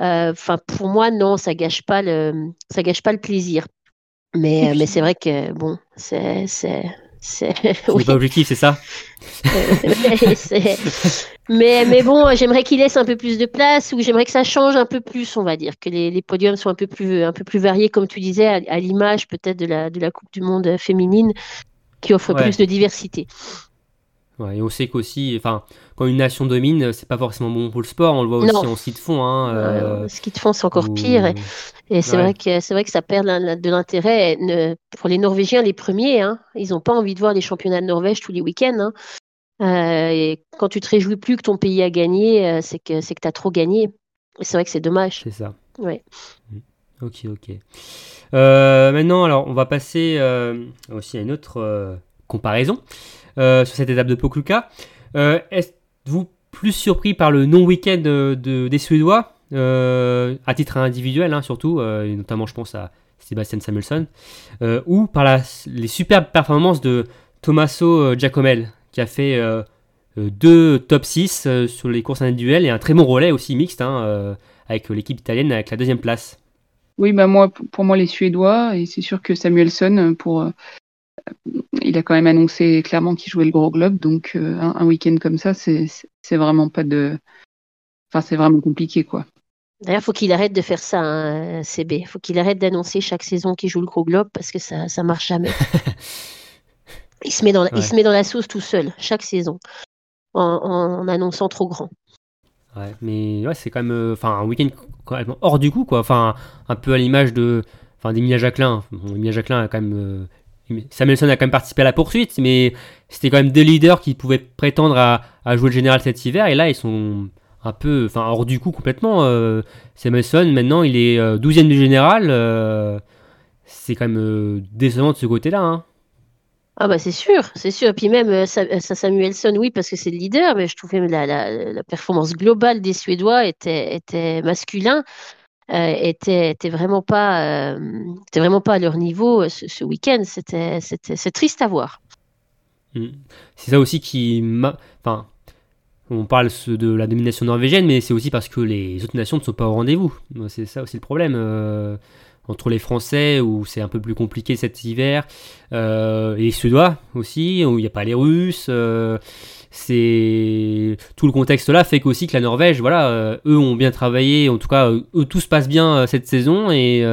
Euh, Enfin, pour moi, non, ça gâche pas le, ça gâche pas le plaisir. Mais, puis- mais c'est vrai que bon, c'est, c'est, c'est, (laughs) oui. pas objectif, c'est ça? Mais, c'est- (laughs) mais, mais bon, j'aimerais qu'il laisse un peu plus de place ou j'aimerais que ça change un peu plus, on va dire, que les, les podiums soient un peu plus, un peu plus variés, comme tu disais, à, à l'image peut-être de la, de la Coupe du Monde féminine, qui offre Ouais. plus de diversité. Ouais, et on sait qu'aussi, enfin, quand une nation domine, c'est pas forcément bon pour le sport. On le voit aussi Non. en ski de fond. Hein, euh, Euh, ce qu'ils te font, c'est encore pire. Et, et c'est Ouais. vrai que c'est vrai que ça perd de l'intérêt. Pour les Norvégiens, les premiers, hein, ils n'ont pas envie de voir les championnats de Norvège tous les week-ends. hein. Euh, et quand tu te réjouis plus que ton pays a gagné, euh, c'est que c'est que tu as trop gagné. Et c'est vrai que c'est dommage. C'est ça. Ouais. Ok, ok. Euh, maintenant, alors, on va passer euh, aussi à une autre euh, comparaison euh, sur cette étape de Pokluka. Euh, Êtes-vous plus surpris par le non-week-end de- des Suédois, euh, à titre individuel hein, surtout, euh, et notamment je pense à Sébastien Samuelsson, euh, ou par les superbes performances de Tommaso euh, Giacomel, qui a fait euh, euh, deux top 6 euh, sur les courses individuelles et un très bon relais aussi mixte hein, euh, avec l'équipe italienne avec la deuxième place. Oui, bah moi, pour moi, les Suédois, et c'est sûr que Samuelson, euh, pour, euh, il a quand même annoncé clairement qu'il jouait le gros globe, donc euh, un, un week-end comme ça, c'est vraiment pas de, enfin, c'est vraiment compliqué, quoi. D'ailleurs, faut qu'il arrête de faire ça, hein, CB. faut qu'il arrête d'annoncer chaque saison qu'il joue le gros globe parce que ça ça marche jamais. (laughs) il se met dans la, il se met dans la sauce tout seul chaque saison en, en annonçant trop grand. Ouais, mais ouais, c'est quand même euh, enfin un week-end complètement hors du coup quoi. Enfin un peu à l'image de enfin d'Emilia Jacquelin. Bon, Emilia Jacquelin a quand même euh, Samuelson a quand même participé à la poursuite, mais c'était quand même deux leaders qui pouvaient prétendre à, jouer le général cet hiver et là ils sont un peu enfin hors du coup complètement. Euh, Samuelson maintenant il est euh, 12e du général. euh, c'est quand même euh, décevant de ce côté-là. Hein. Ah bah c'est sûr, c'est sûr. Et puis même euh, Sa- euh, Sa- Samuelsson, oui, parce que c'est le leader, mais je trouvais la, la, performance globale des Suédois était, était masculin, euh, était, était vraiment pas, euh, était vraiment pas à leur niveau euh, ce, week-end. C'était, c'était, c'est triste à voir. Mm. C'est ça aussi qui m'a. Enfin, on parle de la domination norvégienne, mais c'est aussi parce que les autres nations ne sont pas au rendez-vous. C'est ça aussi le problème. euh, entre les Français, où c'est un peu plus compliqué cet hiver, euh, et les Suédois aussi, où il n'y a pas les Russes. euh, c'est tout le contexte là fait qu'aussi que la Norvège, voilà, euh, eux ont bien travaillé, en tout cas, euh, eux tout se passe bien euh, cette saison et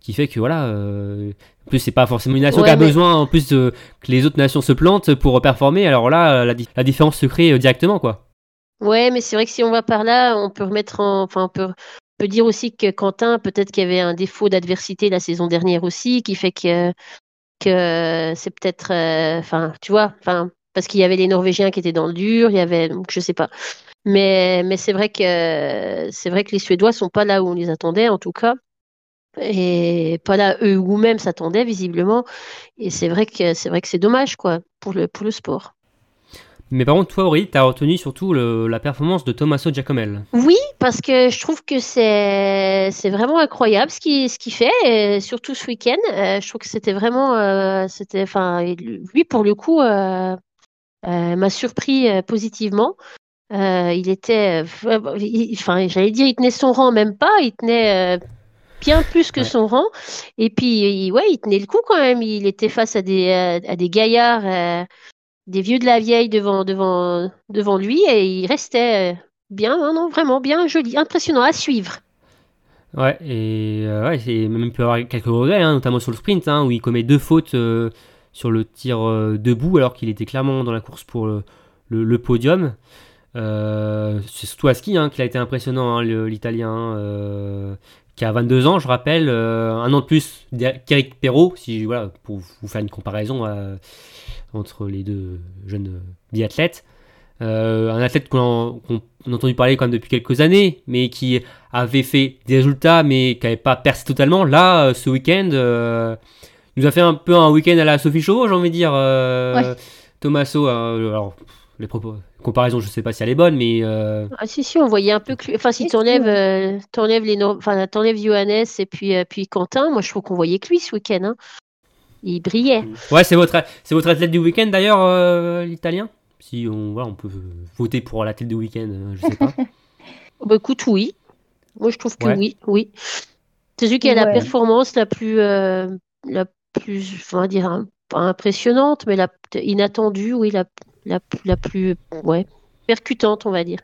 qui fait que voilà, en plus c'est pas forcément une nation Ouais, qui a mais- besoin en plus de, que les autres nations se plantent pour performer. Alors là, la, di- la différence se crée directement quoi. Ouais, mais c'est vrai que si on va par là, on peut remettre en, enfin, on peut, on peut dire aussi que Quentin, peut-être qu'il y avait un défaut d'adversité la saison dernière aussi, qui fait que, que c'est peut-être, euh, enfin, tu vois, enfin, parce qu'il y avait les Norvégiens qui étaient dans le dur, il y avait, donc je sais pas. Mais, mais c'est vrai que, c'est vrai que les Suédois sont pas là où on les attendait, en tout cas. Et pas là eux ou même s'attendaient visiblement. Et c'est vrai que, c'est vrai que c'est dommage, quoi, pour le, pour le sport. Mais par contre, toi, Aurélie, t'as retenu surtout le- la performance de Tommaso Giacomel. Oui, parce que je trouve que c'est c'est vraiment incroyable ce qu'il ce qu'il fait, et surtout ce week-end. Euh, je trouve que c'était vraiment euh, c'était enfin lui pour le coup euh, m'a surpris euh, positivement. Euh, il était euh, enfin j'allais dire il tenait son rang même pas, il tenait euh, bien plus que Ouais. son rang. Et puis il- ouais, il tenait le coup quand même. Il était face à des euh, à des gaillards euh, des vieux de la vieille devant, devant, devant lui et il restait euh, bien, hein, non, vraiment bien joli, impressionnant à suivre. Ouais, et euh, ouais, c'est même peut avoir quelques regrets, hein, notamment sur le sprint, hein, où il commet deux fautes euh, sur le tir euh, debout, alors qu'il était clairement dans la course pour le, podium. Euh, c'est surtout à ski hein, qu'il a été impressionnant, hein, l'Italien, euh, qui a 22 ans, je rappelle, un an de plus qu'Eric Perrault, si, voilà, pour vous faire une comparaison entre les deux jeunes biathlètes. Un athlète qu'on qu'on a entendu parler quand même depuis quelques années, mais qui avait fait des résultats, mais qui n'avait pas percé totalement. Là, ce week-end, nous a fait un peu un week-end à la Sophie Chauveau, j'ai envie de dire. Euh, Ouais. Tommaso, euh, alors, les propos, comparaisons, je sais pas si elle est bonne, mais euh, Ah si si, on voyait un peu que enfin si t'enlèves euh, t'enlèves les enfin t'enlèves Johannes et puis euh, puis Quentin, moi je trouve qu'on voyait que lui ce week-end. hein. il brillait. Ouais, c'est votre, c'est votre athlète du week-end d'ailleurs, euh, l'italien? Si on, voilà, on peut voter pour l'athlète du week-end, je sais pas. (laughs) Bah, écoute, oui. Moi, je trouve que Ouais. oui, oui. C'est celui qui a la performance la plus, euh, la plus, on va dire, pas impressionnante, mais la inattendue, oui, la, la, la plus, ouais, percutante, on va dire.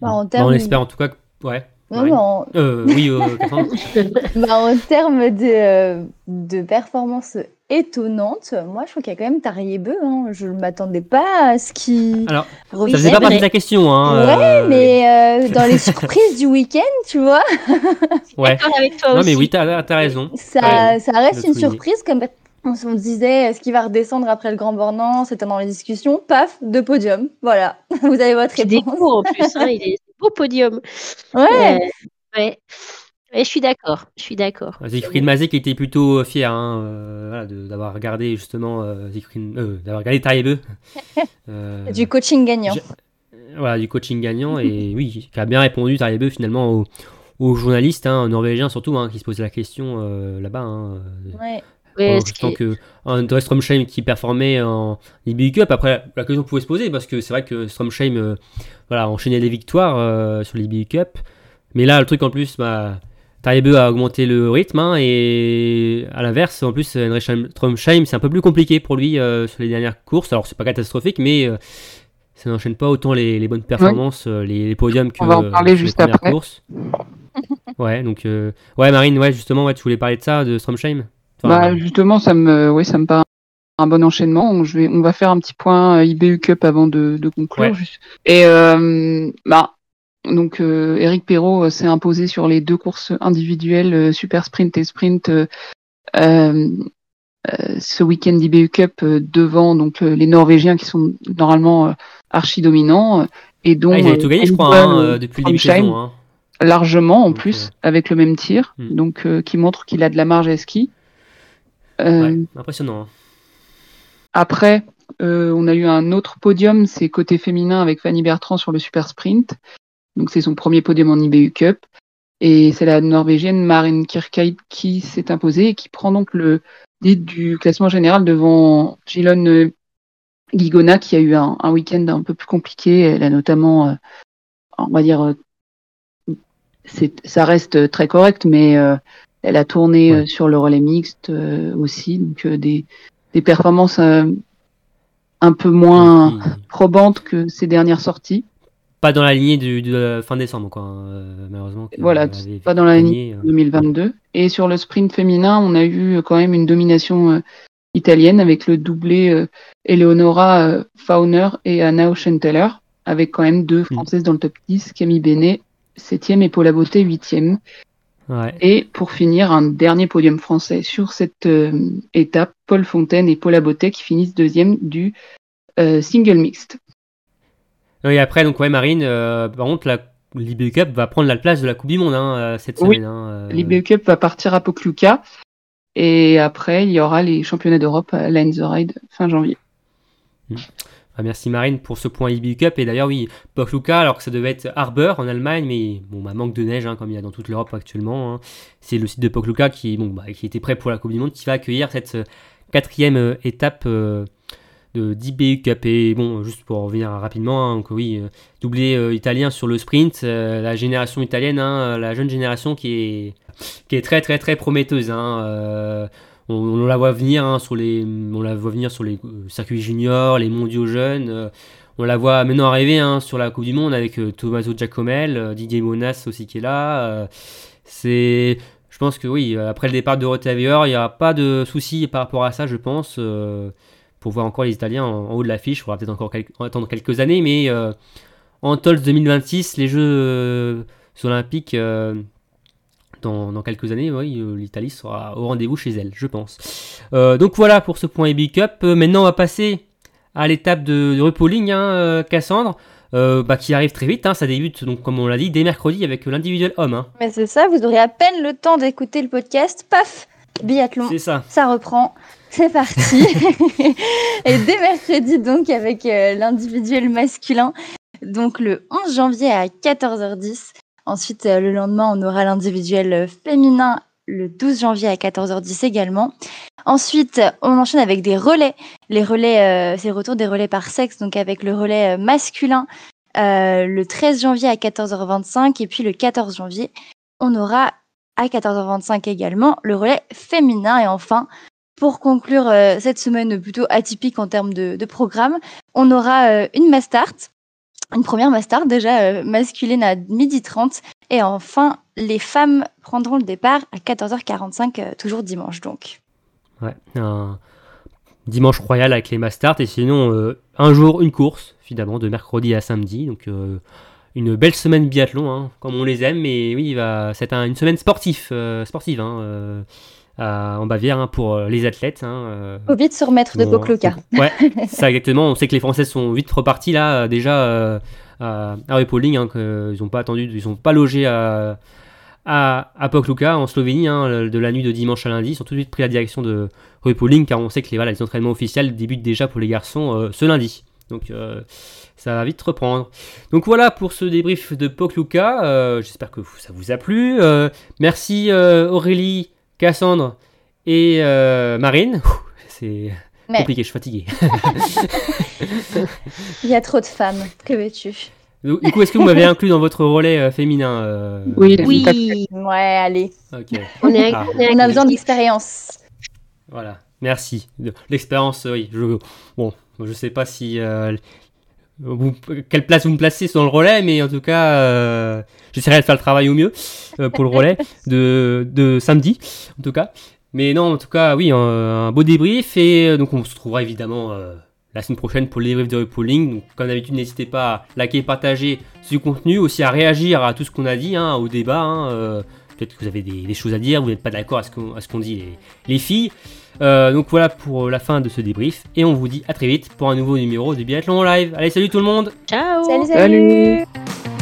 Bah, en Bah, on espère en tout cas. que- Ouais. Non, en- Euh, oui, euh, (laughs) bah, en termes de, euh, de performance étonnante, moi je trouve qu'il y a quand même Tariebeu. Hein. Je ne m'attendais pas à ce qui Alors, revienne. ça faisait pas partie de la question, hein. Ouais, euh, mais euh, dans les surprises du week-end, tu vois, (laughs) Ouais. Avec toi Non, aussi. mais oui, t'as as raison. ça, Ouais, ça reste une souligner. surprise. Comme on se disait, est-ce qu'il va redescendre après le Grand Bornand? C'était dans les discussions. Paf, deux podiums. Voilà, (laughs) vous avez votre réponse. découvre en plus, hein, il est beau podium. Ouais, Euh, ouais. Ouais, je suis d'accord, je suis d'accord. Siegfried Mazet qui était plutôt fier hein, euh, voilà, d'avoir regardé justement euh, euh, d'avoir regardé. (laughs) Euh, du coaching gagnant. voilà, du coaching gagnant et (laughs) oui, qui a bien répondu Tariebeu finalement aux, aux journalistes hein, norvégiens surtout hein, qui se posaient la question euh, là-bas. Hein, euh, Ouais. Ouais, est- que un Stromsheim qui performait en IBU Cup. Après, la question pouvait se poser parce que c'est vrai que Stromsheim euh, voilà, enchaînait les victoires euh, sur l'IBU Cup. Mais là, le truc en plus, bah, Tariebeu a augmenté le rythme hein, et à l'inverse, en plus, André Stromsheim, c'est un peu plus compliqué pour lui euh, sur les dernières courses. Alors, c'est pas catastrophique, mais euh, ça n'enchaîne pas autant les, les bonnes performances, euh, les, les podiums que On va en parler les juste premières après. courses. (laughs) ouais, donc, euh, ouais, Marine, ouais, justement, ouais, tu voulais parler de ça, de Stromsheim Enfin, Bah, justement, ça me, oui, ça me paraît un bon enchaînement. On, je vais, on va faire un petit point IBU Cup avant de, de conclure. Ouais. juste. Et euh, bah, donc euh, Eric Perrault euh, s'est imposé sur les deux courses individuelles, euh, super sprint et sprint, ce week-end d'IBU Cup devant donc les Norvégiens qui sont normalement archi dominants et dont Ah, ils avaient tout gagné, je crois, hein, depuis le début de Stromsheim, saison. Hein. largement en Donc, plus avec le même tir, hmm. donc euh, qui montre qu'il a de la marge à ski. Euh, Ouais, impressionnant. hein. Après, euh, on a eu un autre podium, c'est côté féminin avec Fanny Bertrand sur le super sprint. Donc c'est son premier podium en IBU Cup. Et c'est la Norvégienne Marin Kirkeid qui s'est imposée et qui prend donc le lead du classement général devant Gilon Ligona qui a eu un, un week-end un peu plus compliqué. Elle a notamment, euh, on va dire, euh, ça reste très correct, mais euh, elle a tourné Ouais. sur le relais mixte aussi, donc des, des performances un peu moins Qui- probantes que ses dernières sorties. Pas dans la lignée du, de la fin décembre, quoi, hein, euh, malheureusement. Voilà, pas dans la gagné, euh. 2022. Et sur le sprint féminin, on a eu euh, quand même une domination euh, italienne avec le doublé euh, Eleonora Fauner et Anna Oschenteller, avec quand même deux Françaises dans le top 10, Camille Benet, 7e et Paula Beauté, 8e. Ouais. Et pour finir, un dernier podium français sur cette étape, Paul Fontaine et Paula Beauté qui finissent deuxième du single mixte. Et après, donc, ouais, Marine, euh, par contre, la l'IBU Cup va prendre la place de la Coupe du Monde hein, euh, cette Oui. semaine. hein, euh. L'IBU Cup va partir à Pokljuka et après il y aura les championnats d'Europe à Line the Ride fin janvier. Ah, merci Marine pour ce point IBU Cup. Et d'ailleurs, oui, Pokluka, alors que ça devait être Harbour en Allemagne, mais bon, bah, manque de neige, hein, comme il y a dans toute l'Europe actuellement. C'est le site de Pokluka qui, bon, bah, qui était prêt pour la Coupe du Monde, qui va accueillir cette quatrième étape euh, de d'IBU Cup. Et bon, juste pour revenir rapidement, hein, donc oui, euh, doublé euh, italien sur le sprint, euh, la génération italienne, hein, la jeune génération qui est, qui est très très très prometteuse. hein, on, la voit venir hein, sur les, on la voit venir sur les circuits juniors, les mondiaux jeunes. on la voit maintenant arriver sur la Coupe du Monde avec Tommaso Giacomel, Didier Monas aussi qui est là. c'est, je pense que oui, après le départ de Rotavior, il n'y aura pas de souci par rapport à ça, je pense. Pour voir encore les Italiens en, en haut de l'affiche, il faudra peut-être encore attendre quelques années, mais euh, en Tols 2026, les Jeux euh, olympiques. euh, dans, dans quelques années, oui, l'Italie sera au rendez-vous chez elle, je pense. Donc voilà pour ce point EB Cup. Maintenant, on va passer à l'étape de, de repolling, hein, Cassandre, euh, bah, qui arrive très vite. hein. ça débute, donc, comme on l'a dit, dès mercredi avec l'individuel homme. hein. Mais c'est ça, vous aurez à peine le temps d'écouter le podcast. Paf Biathlon, C'est ça. ça reprend. C'est parti. (laughs) Et dès mercredi, donc, avec euh, l'individuel masculin, donc le 11 janvier à 14h10. Ensuite, euh, le lendemain, on aura l'individuel euh, féminin le 12 janvier à 14h10 également. Ensuite, on enchaîne avec des relais. Les relais, c'est retour des relais par sexe, donc avec le relais masculin le 13 janvier à 14h25 et puis le 14 janvier, on aura à 14h25 également le relais féminin et enfin pour conclure cette semaine plutôt atypique en termes de, programme, on aura une Mastart, une première Mastart déjà masculine à 12h30 et enfin les femmes prendront le départ à 14h45 toujours dimanche donc. Ouais, un dimanche royal avec les Mastart et sinon un jour une course finalement de mercredi à samedi. Donc une belle semaine biathlon hein, comme on les aime. Mais oui c'est une semaine sportive sportive hein, en Bavière hein, pour euh, les athlètes. Hein, euh. Faut vite se remettre de Bokloka. Ouais, (laughs) ça exactement. On sait que les Français sont vite repartis là euh, déjà à, à Repolling, ils n'ont pas attendu, ils sont pas logés à à, à en Slovénie de la nuit de dimanche à lundi. Ils ont tout de suite pris la direction de Repolling car on sait que les, voilà, les entraînements officiels débutent déjà pour les garçons ce lundi. Donc ça va vite reprendre. Donc voilà pour ce débrief de Pokluka. J'espère que ça vous a plu. merci Aurélie Cassandre et euh, Marine. C'est compliqué, je suis fatigué. (laughs) Il y a trop de femmes, que veux-tu? Du coup, est-ce que vous m'avez inclus dans votre relais euh, féminin euh, Oui, oui. Ouais, allez. On, ah. on, a besoin d'expérience. Voilà, merci. L'expérience, oui. Je, bon, je sais pas si quelle place vous me placez sur le relais, mais en tout cas, euh, j'essaierai de faire le travail au mieux euh, pour le relais (laughs) de, samedi, en tout cas. Mais non, en tout cas, oui, un, beau débrief et euh, donc on se retrouvera évidemment la semaine prochaine pour le débrief de repolling. Donc, comme d'habitude, n'hésitez pas à liker, partager ce contenu, aussi à réagir à tout ce qu'on a dit, hein, au débat. Hein, Peut-être que vous avez des, choses à dire, vous n'êtes pas d'accord à ce qu'on dit les filles. Euh, donc voilà pour la fin de ce débrief et on vous dit à très vite pour un nouveau numéro de Biathlon Live. Allez, salut tout le monde Ciao salut. salut.